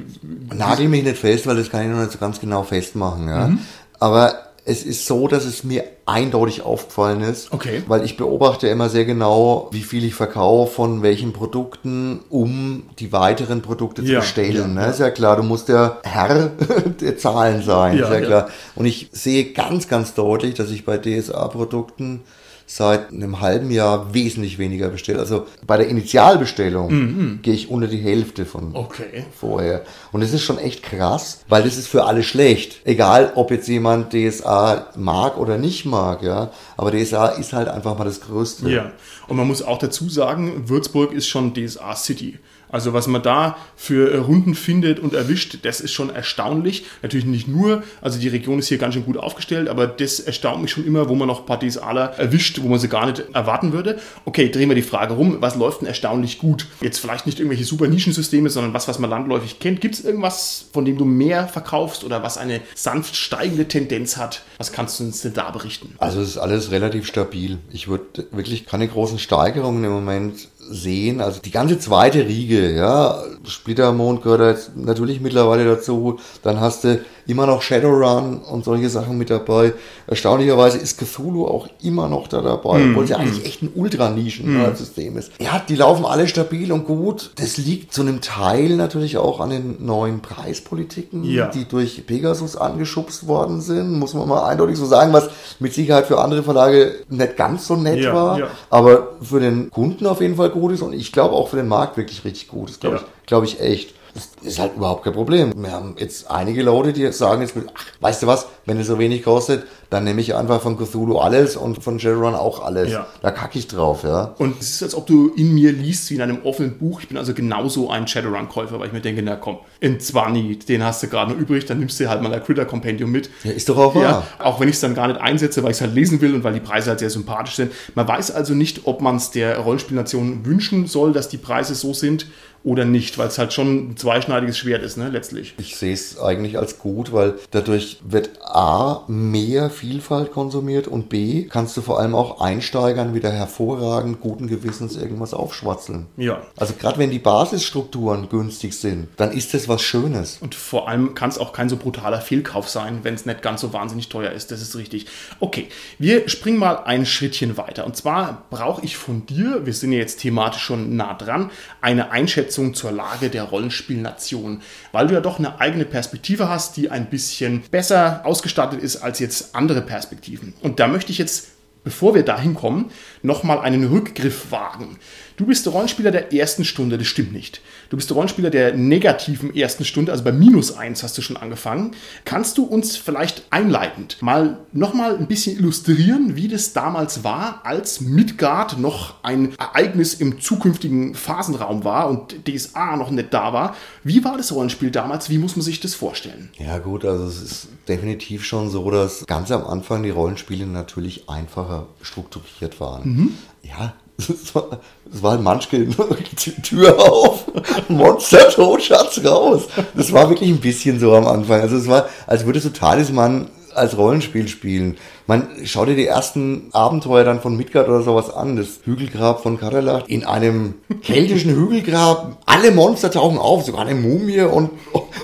Nagel mich nicht fest, weil das kann ich noch nicht so ganz genau festmachen. Ja. Aber es ist so, dass es mir eindeutig aufgefallen ist, Okay. weil ich beobachte immer sehr genau, wie viel ich verkaufe von welchen Produkten, um die weiteren Produkte Ja, zu bestellen. ja, ne? Ist ja klar, du musst der Herr [LAUGHS] der Zahlen sein, Ja, ist ja. klar. Und ich sehe ganz, ganz deutlich, dass ich bei DSA-Produkten seit einem halben Jahr wesentlich weniger bestelle. Also bei der Initialbestellung gehe ich unter die Hälfte von Mhm. Okay. vorher. Und das ist schon echt krass, weil das ist für alle schlecht. Egal, ob jetzt jemand DSA mag oder nicht mag, ja. Aber DSA ist halt einfach mal das Größte. Ja, und man muss auch dazu sagen, Würzburg ist schon DSA City. Also was man da für äh, Runden findet und erwischt, das ist schon erstaunlich. Natürlich nicht nur, also die Region ist hier ganz schön gut aufgestellt, aber das erstaunt mich schon immer, wo man noch paar DSAler erwischt, wo man sie gar nicht erwarten würde. Okay, drehen wir die Frage rum, was läuft denn erstaunlich gut? Jetzt vielleicht nicht irgendwelche super Nischensysteme, sondern was, was man landläufig kennt. Gibt es irgendwas, von dem du mehr verkaufst oder was eine sanft steigende Tendenz hat? Was kannst du uns denn da berichten? Also es ist alles relativ stabil. Ich würde wirklich keine großen Steigerungen im Moment sehen. Also die ganze zweite Riege, ja, Splittermond gehört jetzt natürlich mittlerweile dazu. Dann hast du immer noch Shadowrun und solche Sachen mit dabei. Erstaunlicherweise ist Cthulhu auch immer noch da dabei, obwohl es ja eigentlich echt ein Ultranischen-System ist. Ja, die laufen alle stabil und gut. Das liegt zu einem Teil natürlich auch an den neuen Preispolitiken, Ja. die durch Pegasus angeschubst worden sind, muss man mal eindeutig so sagen, was mit Sicherheit für andere Verlage nicht ganz so nett Ja, war, ja. aber für den Kunden auf jeden Fall gut ist und ich glaube auch für den Markt wirklich richtig gut ist, glaube ich, glaube ich echt. Das ist halt überhaupt kein Problem. Wir haben jetzt einige Leute, die sagen jetzt, ach, weißt du was, wenn es so wenig kostet, dann nehme ich einfach von Cthulhu alles und von Shadowrun auch alles. Ja. Da kacke ich drauf, ja. Und es ist, als ob du in mir liest wie in einem offenen Buch. Ich bin also genauso ein Shadowrun-Käufer, weil ich mir denke, na komm, in 20, den hast du gerade noch übrig, dann nimmst du halt mal ein Critter-Compendium mit. Ja, ist doch auch wahr. Ja, auch wenn ich es dann gar nicht einsetze, weil ich es halt lesen will und weil die Preise halt sehr sympathisch sind. Man weiß also nicht, ob man es der Rollenspielnation wünschen soll, dass die Preise so sind oder nicht, weil es halt schon ein zweischneidiges Schwert ist, ne, letztlich. Ich sehe es eigentlich als gut, weil dadurch wird A, mehr Vielfalt konsumiert und B, kannst du vor allem auch Einsteigern wieder hervorragend guten Gewissens irgendwas aufschwatzeln. Ja. Also gerade wenn die Basisstrukturen günstig sind, dann ist das was Schönes. Und vor allem kann es auch kein so brutaler Fehlkauf sein, wenn es nicht ganz so wahnsinnig teuer ist. Das ist richtig. Okay, wir springen mal ein Schrittchen weiter. Und zwar brauche ich von dir, wir sind ja jetzt thematisch schon nah dran, eine Einschätzung zur Lage der Rollenspielnation. Weil du ja doch eine eigene Perspektive hast, die ein bisschen besser ausgestattet ist als jetzt andere Perspektiven. Und da möchte ich jetzt bevor wir dahin kommen, nochmal einen Rückgriff wagen. Du bist der Rollenspieler der ersten Stunde, das stimmt nicht. Du bist der Rollenspieler der negativen ersten Stunde, also bei minus eins hast du schon angefangen. Kannst du uns vielleicht einleitend mal nochmal ein bisschen illustrieren, wie das damals war, als Midgard noch ein Ereignis im zukünftigen Phasenraum war und DSA noch nicht da war? Wie war das Rollenspiel damals? Wie muss man sich das vorstellen? Ja gut, also es ist definitiv schon so, dass ganz am Anfang die Rollenspiele natürlich einfacher strukturiert waren. Mhm. Ja, es war, ein Munchkin, [LAUGHS] Tür auf, Monster [LAUGHS] tot, Schatz raus. Das war wirklich ein bisschen so am Anfang. Also es war, als würdest du Talisman als Rollenspiel spielen. Man schau dir die ersten Abenteuer dann von Midgard oder sowas an. Das Hügelgrab von Karelach. In einem [LAUGHS] keltischen Hügelgrab. Alle Monster tauchen auf, sogar eine Mumie und,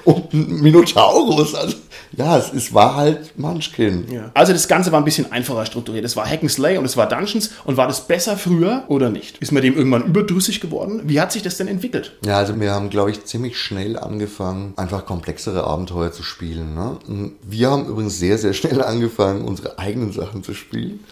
und ein Minotaurus. Also ja, es, es war halt Munchkin. Ja. Also das Ganze war ein bisschen einfacher strukturiert. Es war Hack and Slay und es war Dungeons. Und war das besser früher oder nicht? Ist man dem irgendwann überdrüssig geworden? Wie hat sich das denn entwickelt? Ja, also wir haben, glaube ich, ziemlich schnell angefangen, einfach komplexere Abenteuer zu spielen. Ne? Wir haben übrigens sehr, sehr schnell angefangen, unsere eigenen Sachen zu spielen.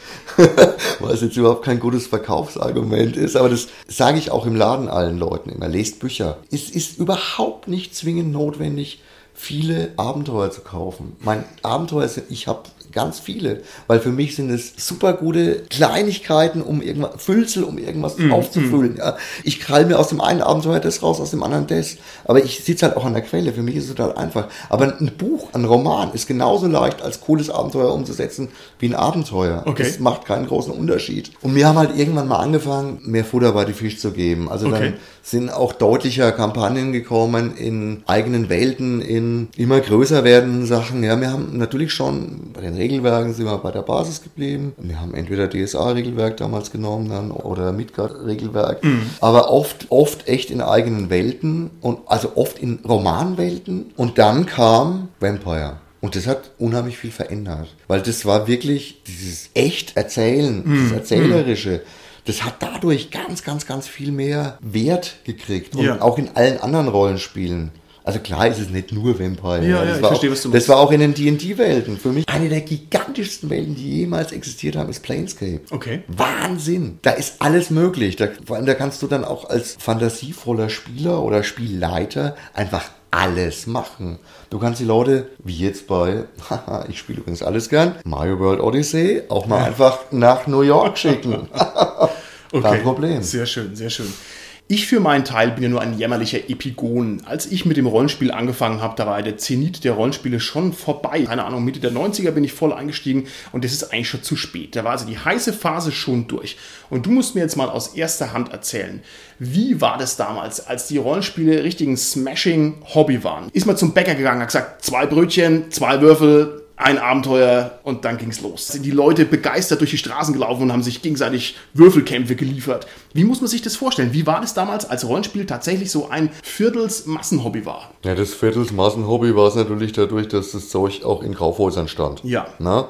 [LAUGHS] Was jetzt überhaupt kein gutes Verkaufsargument ist. Aber das sage ich auch im Laden allen Leuten immer. Lest Bücher. Es ist überhaupt nicht zwingend notwendig, viele Abenteuer zu kaufen. Mein Abenteuer sind, ich habe ganz viele, weil für mich sind es super gute Kleinigkeiten, um irgendwas, Füllsel, um irgendwas mm, aufzufüllen. Mm. Ja. Ich krall mir aus dem einen Abenteuer das raus, aus dem anderen das. Aber ich sitze halt auch an der Quelle. Für mich ist es total einfach. Aber ein Buch, ein Roman ist genauso leicht als cooles Abenteuer umzusetzen wie ein Abenteuer. Okay. Das macht keinen großen Unterschied. Und wir haben halt irgendwann mal angefangen, mehr Futter bei die Fisch zu geben. Also okay. dann sind auch deutlicher Kampagnen gekommen in eigenen Welten, in immer größer werdenden Sachen. Ja, wir haben natürlich schon Regelwerken sind wir bei der Basis geblieben. Wir haben entweder DSA-Regelwerk damals genommen dann oder Midgard-Regelwerk, mhm. aber oft, oft echt in eigenen Welten und also oft in Romanwelten. Und dann kam Vampire. Und das hat unheimlich viel verändert, weil das war wirklich dieses echt Erzählen, mm. das Erzählerische. Das hat dadurch ganz, ganz, ganz viel mehr Wert gekriegt. Und ja. auch in allen anderen Rollenspielen. Also klar ist es nicht nur Vampire. Ja, das, ja, war, verstehe, auch, das war auch in den D&D-Welten. Für mich eine der gigantischsten Welten, die jemals existiert haben, ist Planescape. Okay. Wahnsinn. Da ist alles möglich. Da, vor allem, da kannst du dann auch als fantasievoller Spieler oder Spielleiter einfach alles machen. Du kannst die Leute, wie jetzt bei, [LAUGHS] haha, ich spiele übrigens alles gern, Mario World Odyssey, auch mal ja. einfach nach New York schicken. [LAUGHS] okay. Kein Problem. Sehr schön, sehr schön. Ich für meinen Teil bin ja nur ein jämmerlicher Epigon. Als ich mit dem Rollenspiel angefangen habe, da war der Zenit der Rollenspiele schon vorbei. Keine Ahnung, Mitte der 90er bin ich voll eingestiegen und das ist eigentlich schon zu spät. Da war also die heiße Phase schon durch. Und du musst mir jetzt mal aus erster Hand erzählen, wie war das damals, als die Rollenspiele richtigen Smashing-Hobby waren? Ist man zum Bäcker gegangen, hat gesagt, zwei Brötchen, zwei Würfel, ein Abenteuer und dann ging's los. Sind die Leute begeistert durch die Straßen gelaufen und haben sich gegenseitig Würfelkämpfe geliefert. Wie muss man sich das vorstellen? Wie war das damals, als Rollenspiel tatsächlich so ein Viertels-Massenhobby war? Ja, das Viertels-Massenhobby war es natürlich dadurch, dass das Zeug auch in Kaufhäusern stand. Ja. Na?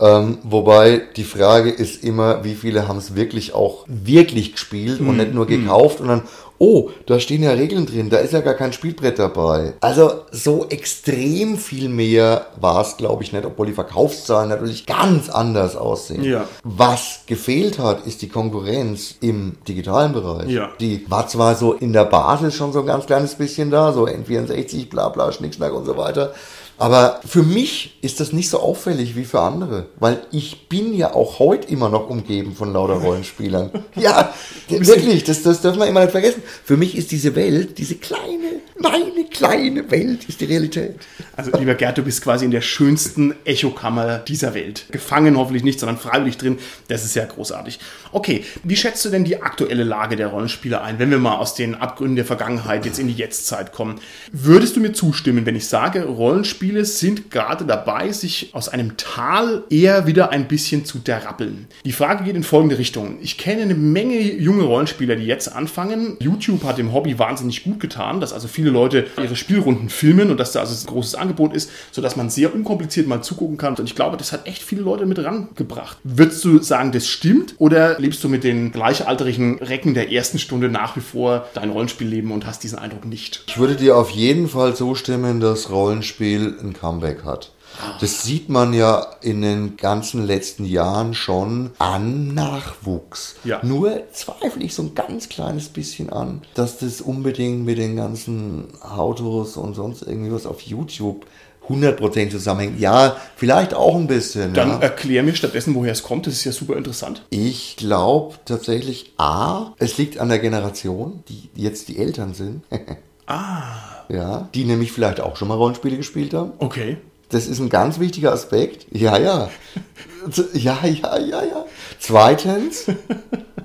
Ähm, wobei die Frage ist immer, wie viele haben es wirklich auch wirklich gespielt mm, und nicht nur mhm. gekauft mm. und dann, oh, da stehen ja Regeln drin, da ist ja gar kein Spielbrett dabei. Also so extrem viel mehr war es, glaube ich, nicht, obwohl die Verkaufszahlen natürlich ganz anders aussehen. Ja. Was gefehlt hat, ist die Konkurrenz im digitalen Bereich. Ja. Die war zwar so in der Basis schon so ein ganz kleines bisschen da, so N64, bla bla, Schnickschnack und so weiter. Aber für mich ist das nicht so auffällig wie für andere, weil ich bin ja auch heute immer noch umgeben von lauter [LAUGHS] Rollenspielern. ja, wirklich, das, das dürfen wir immer nicht vergessen. Für mich ist diese Welt, diese kleine, meine kleine Welt, ist die Realität. Also, lieber Gerd, du bist quasi in der schönsten Echokammer dieser Welt. Gefangen hoffentlich nicht, sondern freiwillig drin. Das ist ja großartig. Okay, wie schätzt du denn die aktuelle Lage der Rollenspieler ein, wenn wir mal aus den Abgründen der Vergangenheit jetzt in die Jetztzeit kommen? Würdest du mir zustimmen, wenn ich sage, Rollenspiel Spiele sind gerade dabei, sich aus einem Tal eher wieder ein bisschen zu derrappeln. Die Frage geht in folgende Richtung. Ich kenne eine Menge junge Rollenspieler, die jetzt anfangen. YouTube hat dem Hobby wahnsinnig gut getan, dass also viele Leute ihre Spielrunden filmen und dass da also ein großes Angebot ist, sodass man sehr unkompliziert mal zugucken kann. Und ich glaube, das hat echt viele Leute mit rangebracht. Würdest du sagen, das stimmt? Oder lebst du mit den gleichaltrigen Recken der ersten Stunde nach wie vor dein Rollenspielleben und hast diesen Eindruck nicht? Ich würde dir auf jeden Fall zustimmen, dass Rollenspiel ein Comeback hat. Das sieht man ja in den ganzen letzten Jahren schon an Nachwuchs. Ja. Nur zweifle ich so ein ganz kleines bisschen an, dass das unbedingt mit den ganzen Autos und sonst irgendwie was auf YouTube 100% zusammenhängt. Ja, vielleicht auch ein bisschen. Dann ja. erklär mir stattdessen, woher es kommt. Das ist ja super interessant. Ich glaube tatsächlich, A, es liegt an der Generation, die jetzt die Eltern sind. [LAUGHS] Ah, ja, die nämlich vielleicht auch schon mal Rollenspiele gespielt haben. okay. Das ist ein ganz wichtiger Aspekt. Ja, ja. [LAUGHS] Ja, ja, ja, ja. Zweitens,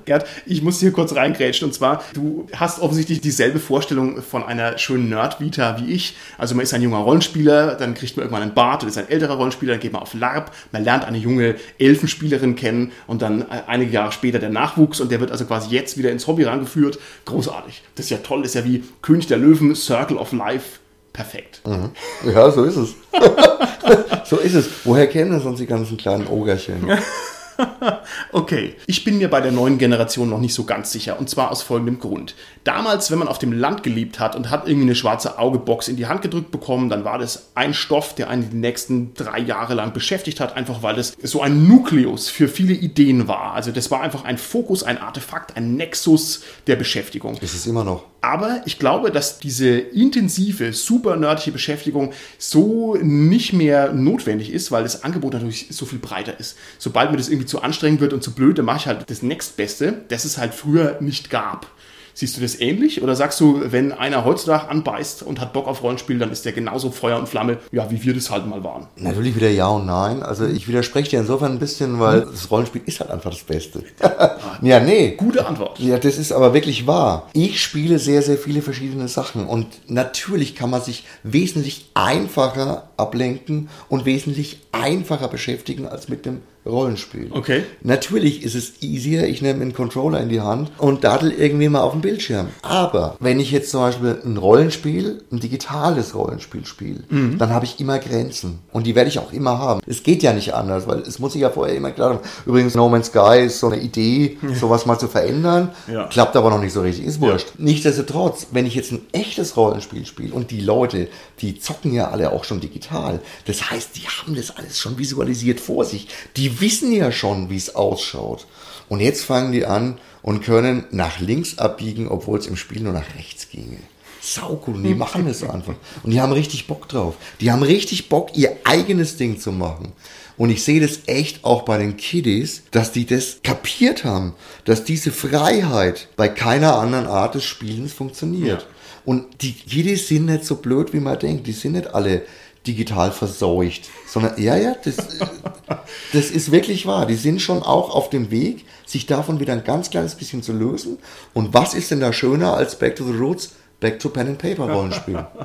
Gerd, ich muss hier kurz reingrätschen. Und zwar, du hast offensichtlich dieselbe Vorstellung von einer schönen Nerd-Vita wie ich. Also man ist ein junger Rollenspieler, dann kriegt man irgendwann einen Bart, und ist ein älterer Rollenspieler, dann geht man auf LARP, man lernt eine junge Elfenspielerin kennen und dann äh, einige Jahre später der Nachwuchs und der wird also quasi jetzt wieder ins Hobby rangeführt. Großartig. Das ist ja toll, das ist ja wie König der Löwen, Circle of Life. Perfekt. ja, so ist es. [LAUGHS] so ist es. Woher kennen das sonst die ganzen kleinen Ogerchen? [LAUGHS] [LAUGHS] Okay, ich bin mir bei der neuen Generation noch nicht so ganz sicher. Und zwar aus folgendem Grund. Damals, wenn man auf dem Land gelebt hat und hat irgendwie eine schwarze Augebox in die Hand gedrückt bekommen, dann war das ein Stoff, der einen die nächsten drei Jahre lang beschäftigt hat, einfach weil das so ein Nukleus für viele Ideen war. Also das war einfach ein Fokus, ein Artefakt, ein Nexus der Beschäftigung. Ist es immer noch. Aber ich glaube, dass diese intensive, super nerdige Beschäftigung so nicht mehr notwendig ist, weil das Angebot natürlich so viel breiter ist. Sobald mir das irgendwie zu anstrengend wird und zu blöd, dann mache ich halt das Nächstbeste, das es halt früher nicht gab. Siehst du das ähnlich? Oder sagst du, wenn einer heutzutage anbeißt und hat Bock auf Rollenspiel, dann ist der genauso Feuer und Flamme, ja, wie wir das halt mal waren? Natürlich wieder ja und nein. Also ich widerspreche dir insofern ein bisschen, weil das Rollenspiel ist halt einfach das Beste. [LAUGHS] [LAUGHS] ja, nee. Gute Antwort. Ja, das ist aber wirklich wahr. Ich spiele sehr, sehr viele verschiedene Sachen und natürlich kann man sich wesentlich einfacher ablenken und wesentlich einfacher beschäftigen als mit dem Rollenspiel. Okay. Natürlich ist es easier, ich nehme einen Controller in die Hand und daddel irgendwie mal auf dem Bildschirm. Aber wenn ich jetzt zum Beispiel ein Rollenspiel, ein digitales Rollenspiel spiele, dann habe ich immer Grenzen. Und die werde ich auch immer haben. Es geht ja nicht anders, weil es muss sich ja vorher immer klar sein. Übrigens, No Man's Sky ist so eine Idee, sowas mal zu verändern. Ja. Klappt aber noch nicht so richtig, ist wurscht. Nichtsdestotrotz, wenn ich jetzt ein echtes Rollenspiel spiele und die Leute, die zocken ja alle auch schon digital. Das heißt, die haben das alles schon visualisiert vor sich. Die wissen ja schon, wie es ausschaut. Und jetzt fangen die an und können nach links abbiegen, obwohl es im Spiel nur nach rechts ginge. Saucool, und die [LAUGHS] machen das einfach. Und die haben richtig Bock drauf. Die haben richtig Bock, ihr eigenes Ding zu machen. Und ich sehe das echt auch bei den Kiddies, dass die das kapiert haben, dass diese Freiheit bei keiner anderen Art des Spielens funktioniert. Ja. Und die Kiddies sind nicht so blöd, wie man denkt. Die sind nicht alle digital verseucht, sondern ja, ja, das, [LAUGHS] das ist wirklich wahr. Die sind schon auch auf dem Weg, sich davon wieder ein ganz kleines bisschen zu lösen. Und was ist denn da schöner als Back to the Roots? Back to Pen and Paper Rollenspiel. [LAUGHS]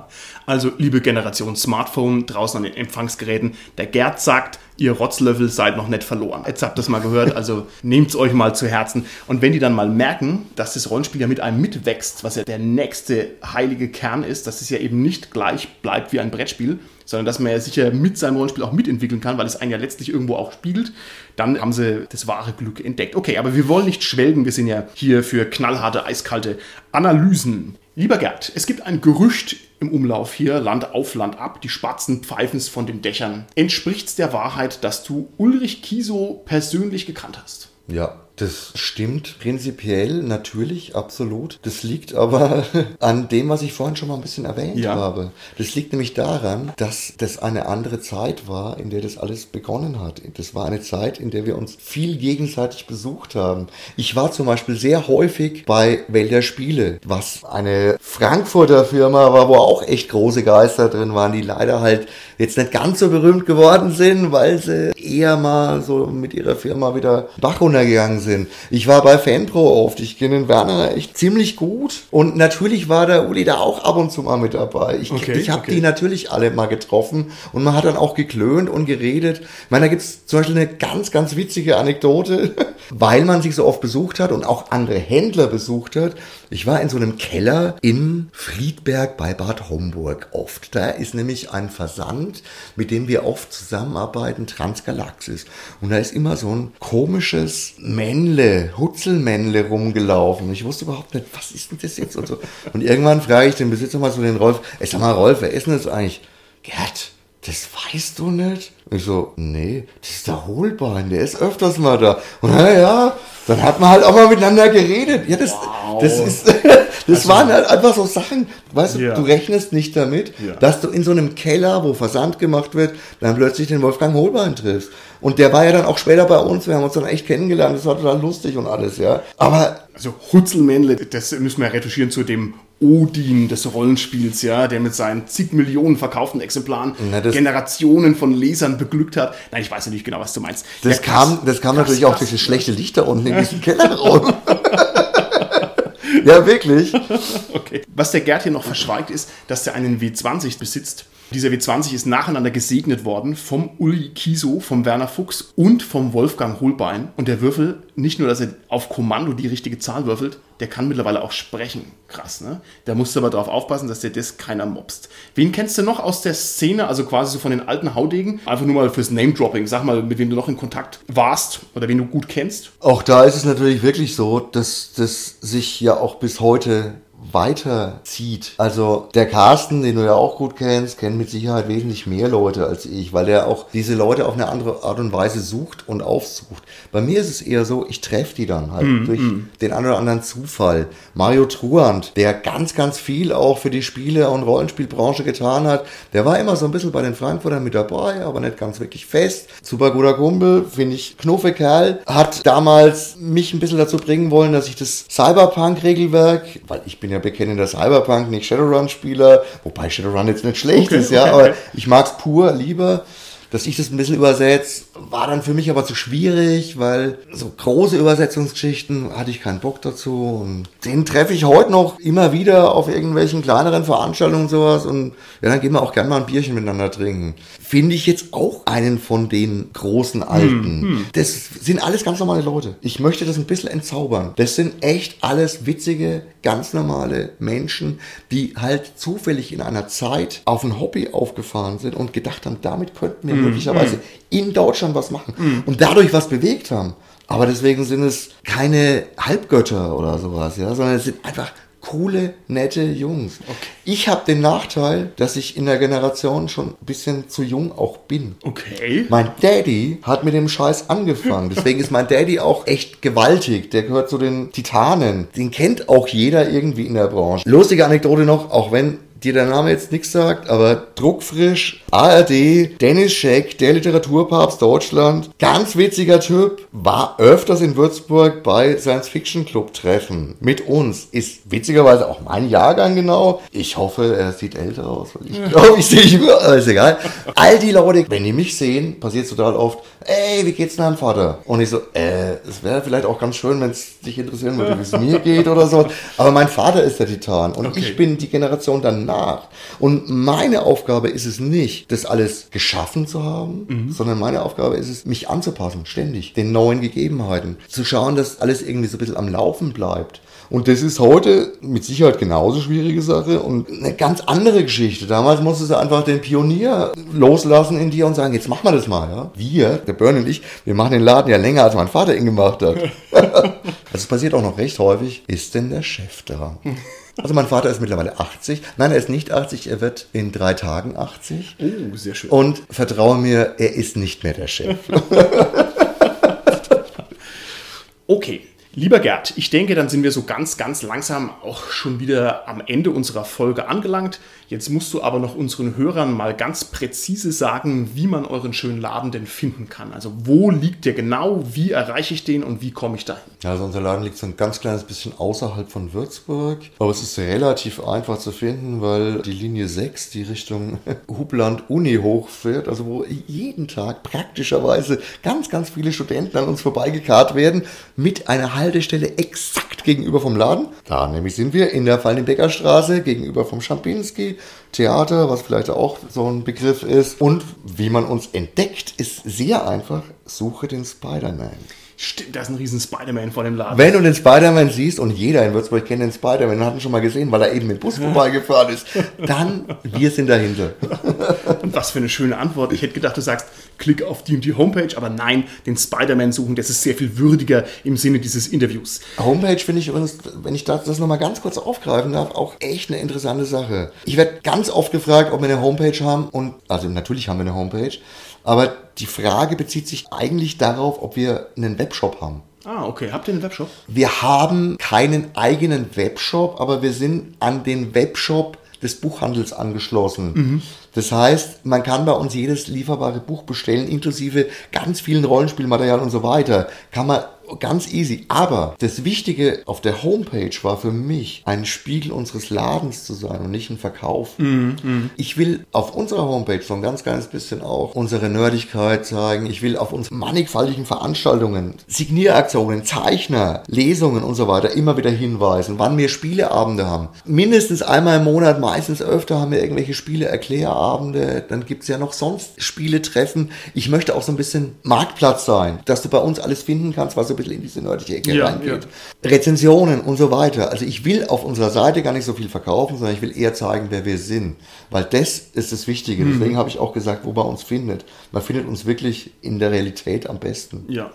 Also, liebe Generation Smartphone draußen an den Empfangsgeräten, der Gerd sagt, ihr Rotzlöffel seid noch nicht verloren. Jetzt habt ihr es mal gehört, also [LAUGHS] nehmt es euch mal zu Herzen. Und wenn die dann mal merken, dass das Rollenspiel ja mit einem mitwächst, was ja der nächste heilige Kern ist, dass es ja eben nicht gleich bleibt wie ein Brettspiel, sondern dass man ja sicher mit seinem Rollenspiel auch mitentwickeln kann, weil es einen ja letztlich irgendwo auch spiegelt, dann haben sie das wahre Glück entdeckt. Okay, aber wir wollen nicht schwelgen, wir sind ja hier für knallharte, eiskalte Analysen. Lieber Gerd, es gibt ein Gerücht im Umlauf hier, Land auf, Land ab, die Spatzen pfeifen es von den Dächern. Entspricht es der Wahrheit, dass du Ulrich Kiesow persönlich gekannt hast? Ja, das stimmt prinzipiell, natürlich, absolut. Das liegt aber [LAUGHS] an dem, was ich vorhin schon mal ein bisschen erwähnt Ja. habe. Das liegt nämlich daran, dass das eine andere Zeit war, in der das alles begonnen hat. Das war eine Zeit, in der wir uns viel gegenseitig besucht haben. Ich war zum Beispiel sehr häufig bei Welt der Spiele, was eine Frankfurter Firma war, wo auch echt große Geister drin waren, die leider halt jetzt nicht ganz so berühmt geworden sind, weil sie eher mal so mit ihrer Firma wieder Bach runtergegangen sind. Ich war bei Fanpro oft, ich kenne den Werner echt ziemlich gut und natürlich war der Uli da auch ab und zu mal mit dabei. Ich, Okay, ich habe okay. die natürlich alle mal getroffen und man hat dann auch geklönt und geredet. Ich meine, da gibt's zum Beispiel eine ganz, ganz witzige Anekdote, [LAUGHS] weil man sich so oft besucht hat und auch andere Händler besucht hat. Ich war in so einem Keller in Friedberg bei Bad Homburg oft. Da ist nämlich ein Versand, mit dem wir oft zusammenarbeiten, Transgalaxis. Und da ist immer so ein komisches Männle, Hutzelmännle rumgelaufen. Ich wusste überhaupt nicht, was ist denn das jetzt und so. Und irgendwann frage ich den Besitzer mal so den Rolf, ey, sag mal Rolf, wer ist denn das eigentlich? Gerd, das weißt du nicht? Ich so, nee, das ist der Hohlbein, der ist öfters mal da. Und ja, ja, dann hat man halt auch mal miteinander geredet. Ja, das, Wow. das ist, [LAUGHS] das waren halt einfach so Sachen, weißt du, Ja. du rechnest nicht damit, Ja. dass du in so einem Keller, wo Versand gemacht wird, dann plötzlich den Wolfgang Hohlbein triffst. Und der war ja dann auch später bei uns, wir haben uns dann echt kennengelernt, das war total lustig und alles, ja. Aber Also Hutzelmännle, das müssen wir retuschieren zu dem Odin des Rollenspiels, ja, der mit seinen zig Millionen verkauften Exemplaren Na, Generationen von Lesern beglückt hat. Nein, ich weiß ja nicht genau, was du meinst. das Ja, kam, das kam Krass, natürlich auch krass. durch das schlechte Licht da unten in [LAUGHS] diesem Kellerraum. ja, wirklich. [LAUGHS] Okay. Was der Gerd hier noch verschweigt, ist, dass er einen W20 besitzt. Dieser W20 ist nacheinander gesegnet worden vom Uli Kiso, vom Werner Fuchs und vom Wolfgang Holbein. Und der Würfel, nicht nur, dass er auf Kommando die richtige Zahl würfelt, der kann mittlerweile auch sprechen. Krass, ne? Da musst du aber darauf aufpassen, dass der das keiner mobst. Wen kennst du noch aus der Szene, also quasi so von den alten Haudegen? Einfach nur mal fürs Name-Dropping. Sag mal, mit wem du noch in Kontakt warst oder wen du gut kennst. Auch da ist es natürlich wirklich so, dass das sich ja auch bis heute weiterzieht. Also der Carsten, den du ja auch gut kennst, kennt mit Sicherheit wesentlich mehr Leute als ich, weil der auch diese Leute auf eine andere Art und Weise sucht und aufsucht. Bei mir ist es eher so, ich treffe die dann halt durch den einen oder anderen Zufall. Mario Truand, der ganz, ganz viel auch für die Spiele- und Rollenspielbranche getan hat, der war immer so ein bisschen bei den Frankfurtern mit dabei, aber nicht ganz wirklich fest. Super guter Kumpel, finde ich, knuffe Kerl, hat damals mich ein bisschen dazu bringen wollen, dass ich das Cyberpunk-Regelwerk, weil ich bin ja bekennender Cyberpunk, nicht Shadowrun-Spieler, wobei Shadowrun jetzt nicht schlecht Okay, ist, ja, okay, aber okay. ich mag es pur lieber. Dass ich das ein bisschen übersetzt, war dann für mich aber zu schwierig, weil so große Übersetzungsgeschichten hatte ich keinen Bock dazu. Und den treffe ich heute noch immer wieder auf irgendwelchen kleineren Veranstaltungen und sowas. Und ja, dann gehen wir auch gerne mal ein Bierchen miteinander trinken. Finde ich jetzt auch einen von den großen Alten. Das sind alles ganz normale Leute. Ich möchte das ein bisschen entzaubern. Das sind echt alles witzige, ganz normale Menschen, die halt zufällig in einer Zeit auf ein Hobby aufgefahren sind und gedacht haben, damit könnten wir möglicherweise in Deutschland was machen und dadurch was bewegt haben. Aber deswegen sind es keine Halbgötter oder sowas, ja, sondern es sind einfach coole, nette Jungs. Ich habe den Nachteil, dass ich in der Generation schon ein bisschen zu jung auch bin. Okay. Mein Daddy hat mit dem Scheiß angefangen. Deswegen ist mein Daddy auch echt gewaltig. Der gehört zu den Titanen. Den kennt auch jeder irgendwie in der Branche. Lustige Anekdote noch, auch wenn dir der Name jetzt nichts sagt, aber druckfrisch, ARD, Dennis Scheck, der Literaturpapst Deutschland, ganz witziger Typ, war öfters in Würzburg bei Science Fiction Club Treffen mit uns. Ist witzigerweise auch mein Jahrgang genau. Ich hoffe, er sieht älter aus, weil ich glaube, ich sehe jünger, aber ist egal. All die Leute, wenn die mich sehen, passiert total oft, ey, wie geht's deinem Vater? Und ich so, äh, es wäre vielleicht auch ganz schön, wenn es dich interessieren würde, wie es mir [LAUGHS] geht oder so. Aber mein Vater ist der Titan und ich bin die Generation danach. Und meine Aufgabe ist es nicht, das alles geschaffen zu haben, sondern meine Aufgabe ist es, mich anzupassen, ständig, den neuen Gegebenheiten. Zu schauen, dass alles irgendwie so ein bisschen am Laufen bleibt. Und das ist heute mit Sicherheit genauso schwierige Sache und eine ganz andere Geschichte. Damals musstest du einfach den Pionier loslassen in dir und sagen, jetzt machen wir das mal. Ja? Wir, der Burn und ich, wir machen den Laden ja länger, als mein Vater ihn gemacht hat. [LAUGHS] also es passiert auch noch recht häufig. Ist denn der Chef da? [LAUGHS] Also mein Vater ist mittlerweile 80. Nein, er ist nicht 80, er wird in drei Tagen 80. Oh, sehr schön. Und vertraue mir, er ist nicht mehr der Chef. [LAUGHS] Okay, lieber Gerd, ich denke, dann sind wir so ganz, ganz langsam auch schon wieder am Ende unserer Folge angelangt. Jetzt musst du aber noch unseren Hörern mal ganz präzise sagen, wie man euren schönen Laden denn finden kann. Also wo liegt der genau, wie erreiche ich den und wie komme ich dahin? Also unser Laden liegt so ein ganz kleines bisschen außerhalb von Würzburg, aber es ist relativ einfach zu finden, weil die Linie 6, die Richtung [LAUGHS] Hubland Uni hochfährt, also wo jeden Tag praktischerweise ganz, ganz viele Studenten an uns vorbeigekarrt werden, mit einer Haltestelle exakt gegenüber vom Laden. Da nämlich sind wir in der Fallenbecker Straße gegenüber vom Schampinski Theater, was vielleicht auch so ein Begriff ist. Und wie man uns entdeckt, ist sehr einfach. Suche den Spider-Man. Stimmt, da ist ein riesen Spider-Man vor dem Laden. Wenn du den Spider-Man siehst, und jeder in Würzburg kennt den Spider-Man, hat ihn schon mal gesehen, weil er eben mit Bus vorbeigefahren ist, dann wir sind dahinter. Und [LAUGHS] was für eine schöne Antwort. Ich hätte gedacht, du sagst, klick auf die und die Homepage, aber nein, den Spider-Man suchen, das ist sehr viel würdiger im Sinne dieses Interviews. Homepage finde ich übrigens, wenn ich das nochmal ganz kurz aufgreifen darf, auch echt eine interessante Sache. Ich werde ganz oft gefragt, ob wir eine Homepage haben und, also natürlich haben wir eine Homepage, aber die Frage bezieht sich eigentlich darauf, ob wir einen Webshop haben. Ah, okay. Habt ihr einen Webshop? Wir haben keinen eigenen Webshop, aber wir sind an den Webshop des Buchhandels angeschlossen. Mhm. Das heißt, man kann bei uns jedes lieferbare Buch bestellen, inklusive ganz vielen Rollenspielmaterial und so weiter. Kann man ganz easy. Aber das Wichtige auf der Homepage war für mich, ein Spiegel unseres Ladens zu sein und nicht ein Verkauf. Mm, mm. Ich will auf unserer Homepage so ein ganz kleines bisschen auch unsere Nerdigkeit zeigen. Ich will auf unsere mannigfaltigen Veranstaltungen, Signieraktionen, Zeichner, Lesungen und so weiter immer wieder hinweisen, wann wir Spieleabende haben. Mindestens einmal im Monat, meistens öfter haben wir irgendwelche Spieleerklärabende. Dann gibt es ja noch sonst Spieletreffen. Ich möchte auch so ein bisschen Marktplatz sein, dass du bei uns alles finden kannst, was du bisschen in diese nördliche Ecke ja, reingeht. Ja. Rezensionen und so weiter. Also ich will auf unserer Seite gar nicht so viel verkaufen, sondern ich will eher zeigen, wer wir sind. Weil das ist das Wichtige. Mhm. Deswegen habe ich auch gesagt, wo man uns findet. Man findet uns wirklich in der Realität am besten. Ja.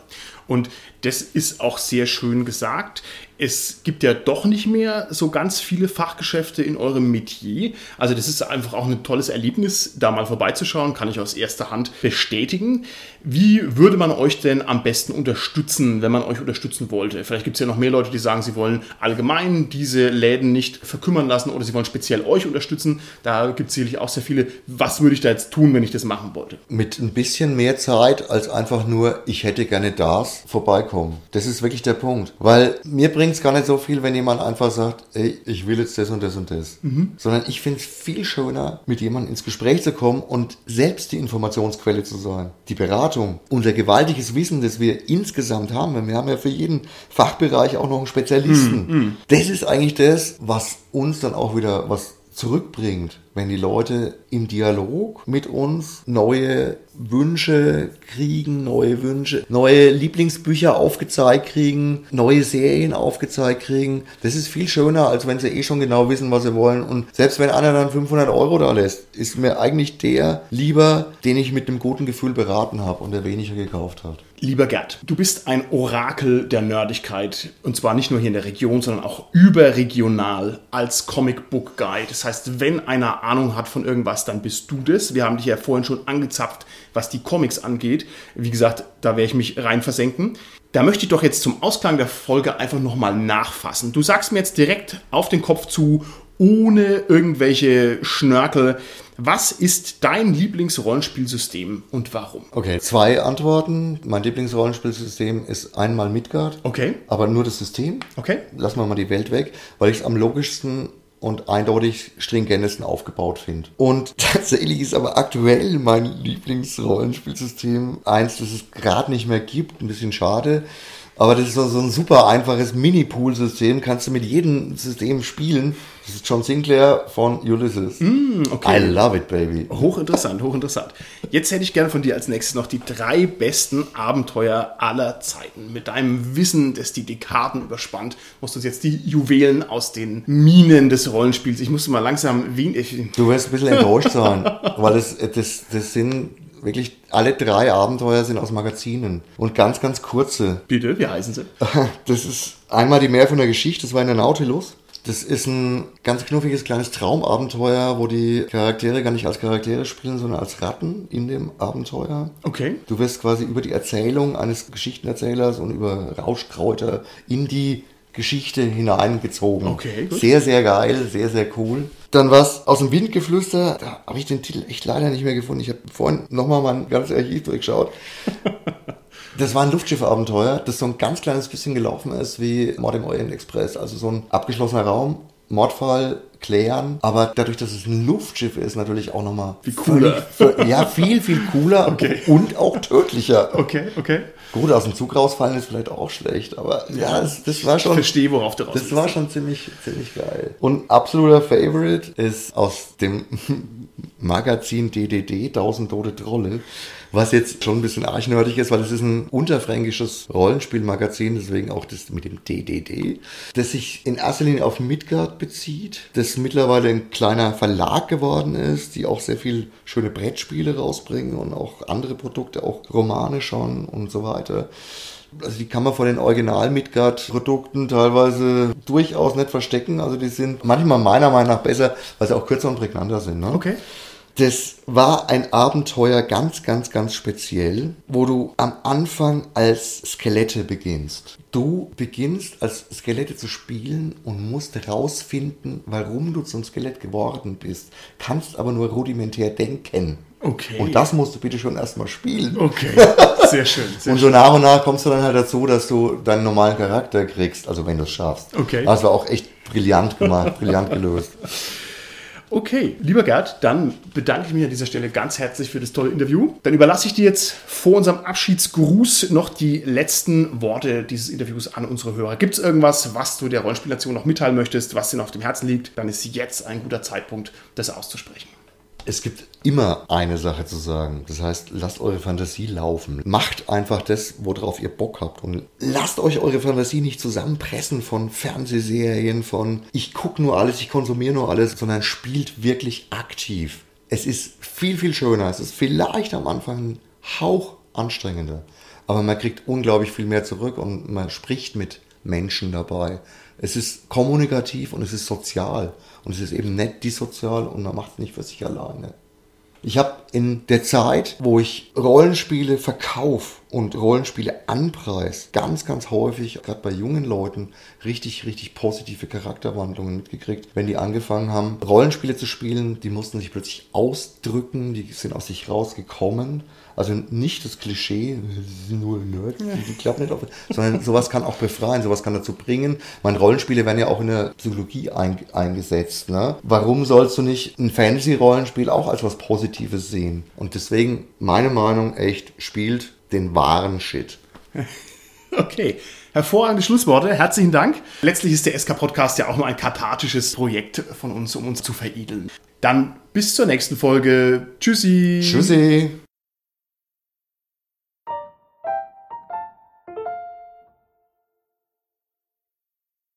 Und das ist auch sehr schön gesagt. Es gibt ja doch nicht mehr so ganz viele Fachgeschäfte in eurem Metier. Also das ist einfach auch ein tolles Erlebnis, da mal vorbeizuschauen, kann ich aus erster Hand bestätigen. Wie würde man euch denn am besten unterstützen, wenn man euch unterstützen wollte? Vielleicht gibt es ja noch mehr Leute, die sagen, sie wollen allgemein diese Läden nicht verkümmern lassen oder sie wollen speziell euch unterstützen. Da gibt es sicherlich auch sehr viele. Was würde ich da jetzt tun, wenn ich das machen wollte? Mit ein bisschen mehr Zeit als einfach nur, ich hätte gerne das, vorbeikommen. Das ist wirklich der Punkt. Weil mir bringt es gar nicht so viel, wenn jemand einfach sagt, ey, ich will jetzt das und das und das. Mhm. Sondern ich finde es viel schöner, mit jemandem ins Gespräch zu kommen und selbst die Informationsquelle zu sein. Die Beratung, unser gewaltiges Wissen, das wir insgesamt haben, wir haben ja für jeden Fachbereich auch noch einen Spezialisten. Mhm. Das ist eigentlich das, was uns dann auch wieder was zurückbringt, wenn die Leute im Dialog mit uns neue Wünsche kriegen, neue Wünsche, neue Lieblingsbücher aufgezeigt kriegen, neue Serien aufgezeigt kriegen. Das ist viel schöner, als wenn sie eh schon genau wissen, was sie wollen. Und selbst wenn einer dann 500 Euro da lässt, ist mir eigentlich der lieber, den ich mit einem guten Gefühl beraten habe und der weniger gekauft hat. Lieber Gerd, du bist ein Orakel der Nerdigkeit und zwar nicht nur hier in der Region, sondern auch überregional als Comic Book Guide. Das heißt, wenn einer Ahnung hat von irgendwas, dann bist du das. Wir haben dich ja vorhin schon angezapft was die Comics angeht. Wie gesagt, da werde ich mich rein versenken. Da möchte ich doch jetzt zum Ausklang der Folge einfach nochmal nachfassen. Du sagst mir jetzt direkt auf den Kopf zu, ohne irgendwelche Schnörkel. Was ist dein Lieblingsrollenspielsystem und warum? Okay, zwei Antworten. Mein Lieblingsrollenspielsystem ist einmal Midgard. Okay. Aber nur das System. Okay. Lassen wir mal die Welt weg, weil ich es am logischsten und eindeutig stringentesten aufgebaut finde. Und [LAUGHS] tatsächlich ist aber aktuell mein Lieblingsrollenspielsystem eins, das es gerade nicht mehr gibt. Ein bisschen schade. Aber das ist so, so ein super einfaches Mini-Pool-System. Kannst du mit jedem System spielen. Das ist John Sinclair von Ulysses. Mm, okay. I love it, baby. Hochinteressant, hochinteressant. Jetzt hätte ich gerne von dir als nächstes noch die drei besten Abenteuer aller Zeiten. Mit deinem Wissen, das die Dekaden überspannt, musst du uns jetzt die Juwelen aus den Minen des Rollenspiels. Ich musste mal langsam. Wie, du wirst ein bisschen enttäuscht sein, [LAUGHS] weil das, das, das sind wirklich alle drei Abenteuer sind aus Magazinen und ganz, ganz kurze. Bitte, wie heißen sie? Das ist einmal die Meer von der Geschichte, das war in der Nautilus. Das ist ein ganz knuffiges kleines Traumabenteuer, wo die Charaktere gar nicht als Charaktere spielen, sondern als Ratten in dem Abenteuer. Okay. Du wirst quasi über die Erzählung eines Geschichtenerzählers und über Rauschkräuter in die Geschichte hineingezogen. Okay. Gut. Sehr, sehr geil, sehr, sehr cool. Dann was aus dem Windgeflüster, da habe ich den Titel echt leider nicht mehr gefunden. Ich habe vorhin nochmal mein ganzes Archiv durchgeschaut. [LAUGHS] Das war ein Luftschiff-Abenteuer, das so ein ganz kleines bisschen gelaufen ist wie Mord im Orient Express. Also so ein abgeschlossener Raum, Mordfall klären, aber dadurch, dass es ein Luftschiff ist, natürlich auch nochmal viel cooler. Ja, viel, viel cooler [LAUGHS] okay. und auch tödlicher. Okay, okay. Gut, aus dem Zug rausfallen ist vielleicht auch schlecht, aber ja, das, das war schon. Ich verstehe, worauf du raus Das war schon ziemlich, ziemlich geil. Und absoluter Favorite ist aus dem [LAUGHS] Magazin DDD, 1000 Tote Trolle was jetzt schon ein bisschen archnördig ist, weil es ist ein unterfränkisches Rollenspielmagazin, deswegen auch das mit dem DDD, das sich in erster Linie auf Midgard bezieht, das mittlerweile ein kleiner Verlag geworden ist, die auch sehr viel schöne Brettspiele rausbringen und auch andere Produkte, auch Romane schon und so weiter. Also die kann man von den Original Midgard-Produkten teilweise durchaus nicht verstecken. Also die sind manchmal meiner Meinung nach besser, weil sie auch kürzer und prägnanter sind. Ne? Okay. Das war ein Abenteuer ganz, ganz, ganz speziell, wo du am Anfang als Skelette beginnst. Du beginnst als Skelette zu spielen und musst herausfinden, warum du zum Skelett geworden bist. Kannst aber nur rudimentär denken. Okay. Und das musst du bitte schon erstmal spielen. Okay, [LAUGHS] sehr schön. Sehr und so nach und nach kommst du dann halt dazu, dass du deinen normalen Charakter kriegst, also wenn du es schaffst. Okay. Das war auch echt brillant gemacht, brillant gelöst. [LAUGHS] Okay, lieber Gerd, dann bedanke ich mich an dieser Stelle ganz herzlich für das tolle Interview. Dann überlasse ich dir jetzt vor unserem Abschiedsgruß noch die letzten Worte dieses Interviews an unsere Hörer. Gibt es irgendwas, was du der Rollenspielation noch mitteilen möchtest, was dir noch auf dem Herzen liegt, dann ist jetzt ein guter Zeitpunkt, das auszusprechen. Es gibt immer eine Sache zu sagen. Das heißt, lasst eure Fantasie laufen. Macht einfach das, worauf ihr Bock habt. Und lasst euch eure Fantasie nicht zusammenpressen von Fernsehserien, von ich gucke nur alles, ich konsumiere nur alles, sondern spielt wirklich aktiv. Es ist viel, viel schöner. Es ist vielleicht am Anfang ein Hauch anstrengender. Aber man kriegt unglaublich viel mehr zurück und man spricht mit Menschen dabei. Es ist kommunikativ und es ist sozial. Und es ist eben nicht dissozial und man macht es nicht für sich alleine. Ich habe in der Zeit, wo ich Rollenspiele verkaufe und Rollenspiele anpreis, ganz, ganz häufig, gerade bei jungen Leuten, richtig, richtig positive Charakterwandlungen mitgekriegt. Wenn die angefangen haben, Rollenspiele zu spielen, die mussten sich plötzlich ausdrücken, die sind aus sich rausgekommen also nicht das Klischee, sie sind nur Nerds, die klappen nicht auf, sondern sowas kann auch befreien, sowas kann dazu bringen. Meine Rollenspiele werden ja auch in der Psychologie ein, eingesetzt. Ne? Warum sollst du nicht ein Fantasy-Rollenspiel auch als was Positives sehen? Und deswegen, meine Meinung, echt, spielt den wahren Shit. [LAUGHS] Okay. Hervorragende Schlussworte. Herzlichen Dank. Letztlich ist der SK-Podcast ja auch nur ein kathartisches Projekt von uns, um uns zu veredeln. Dann bis zur nächsten Folge. Tschüssi. Tschüssi.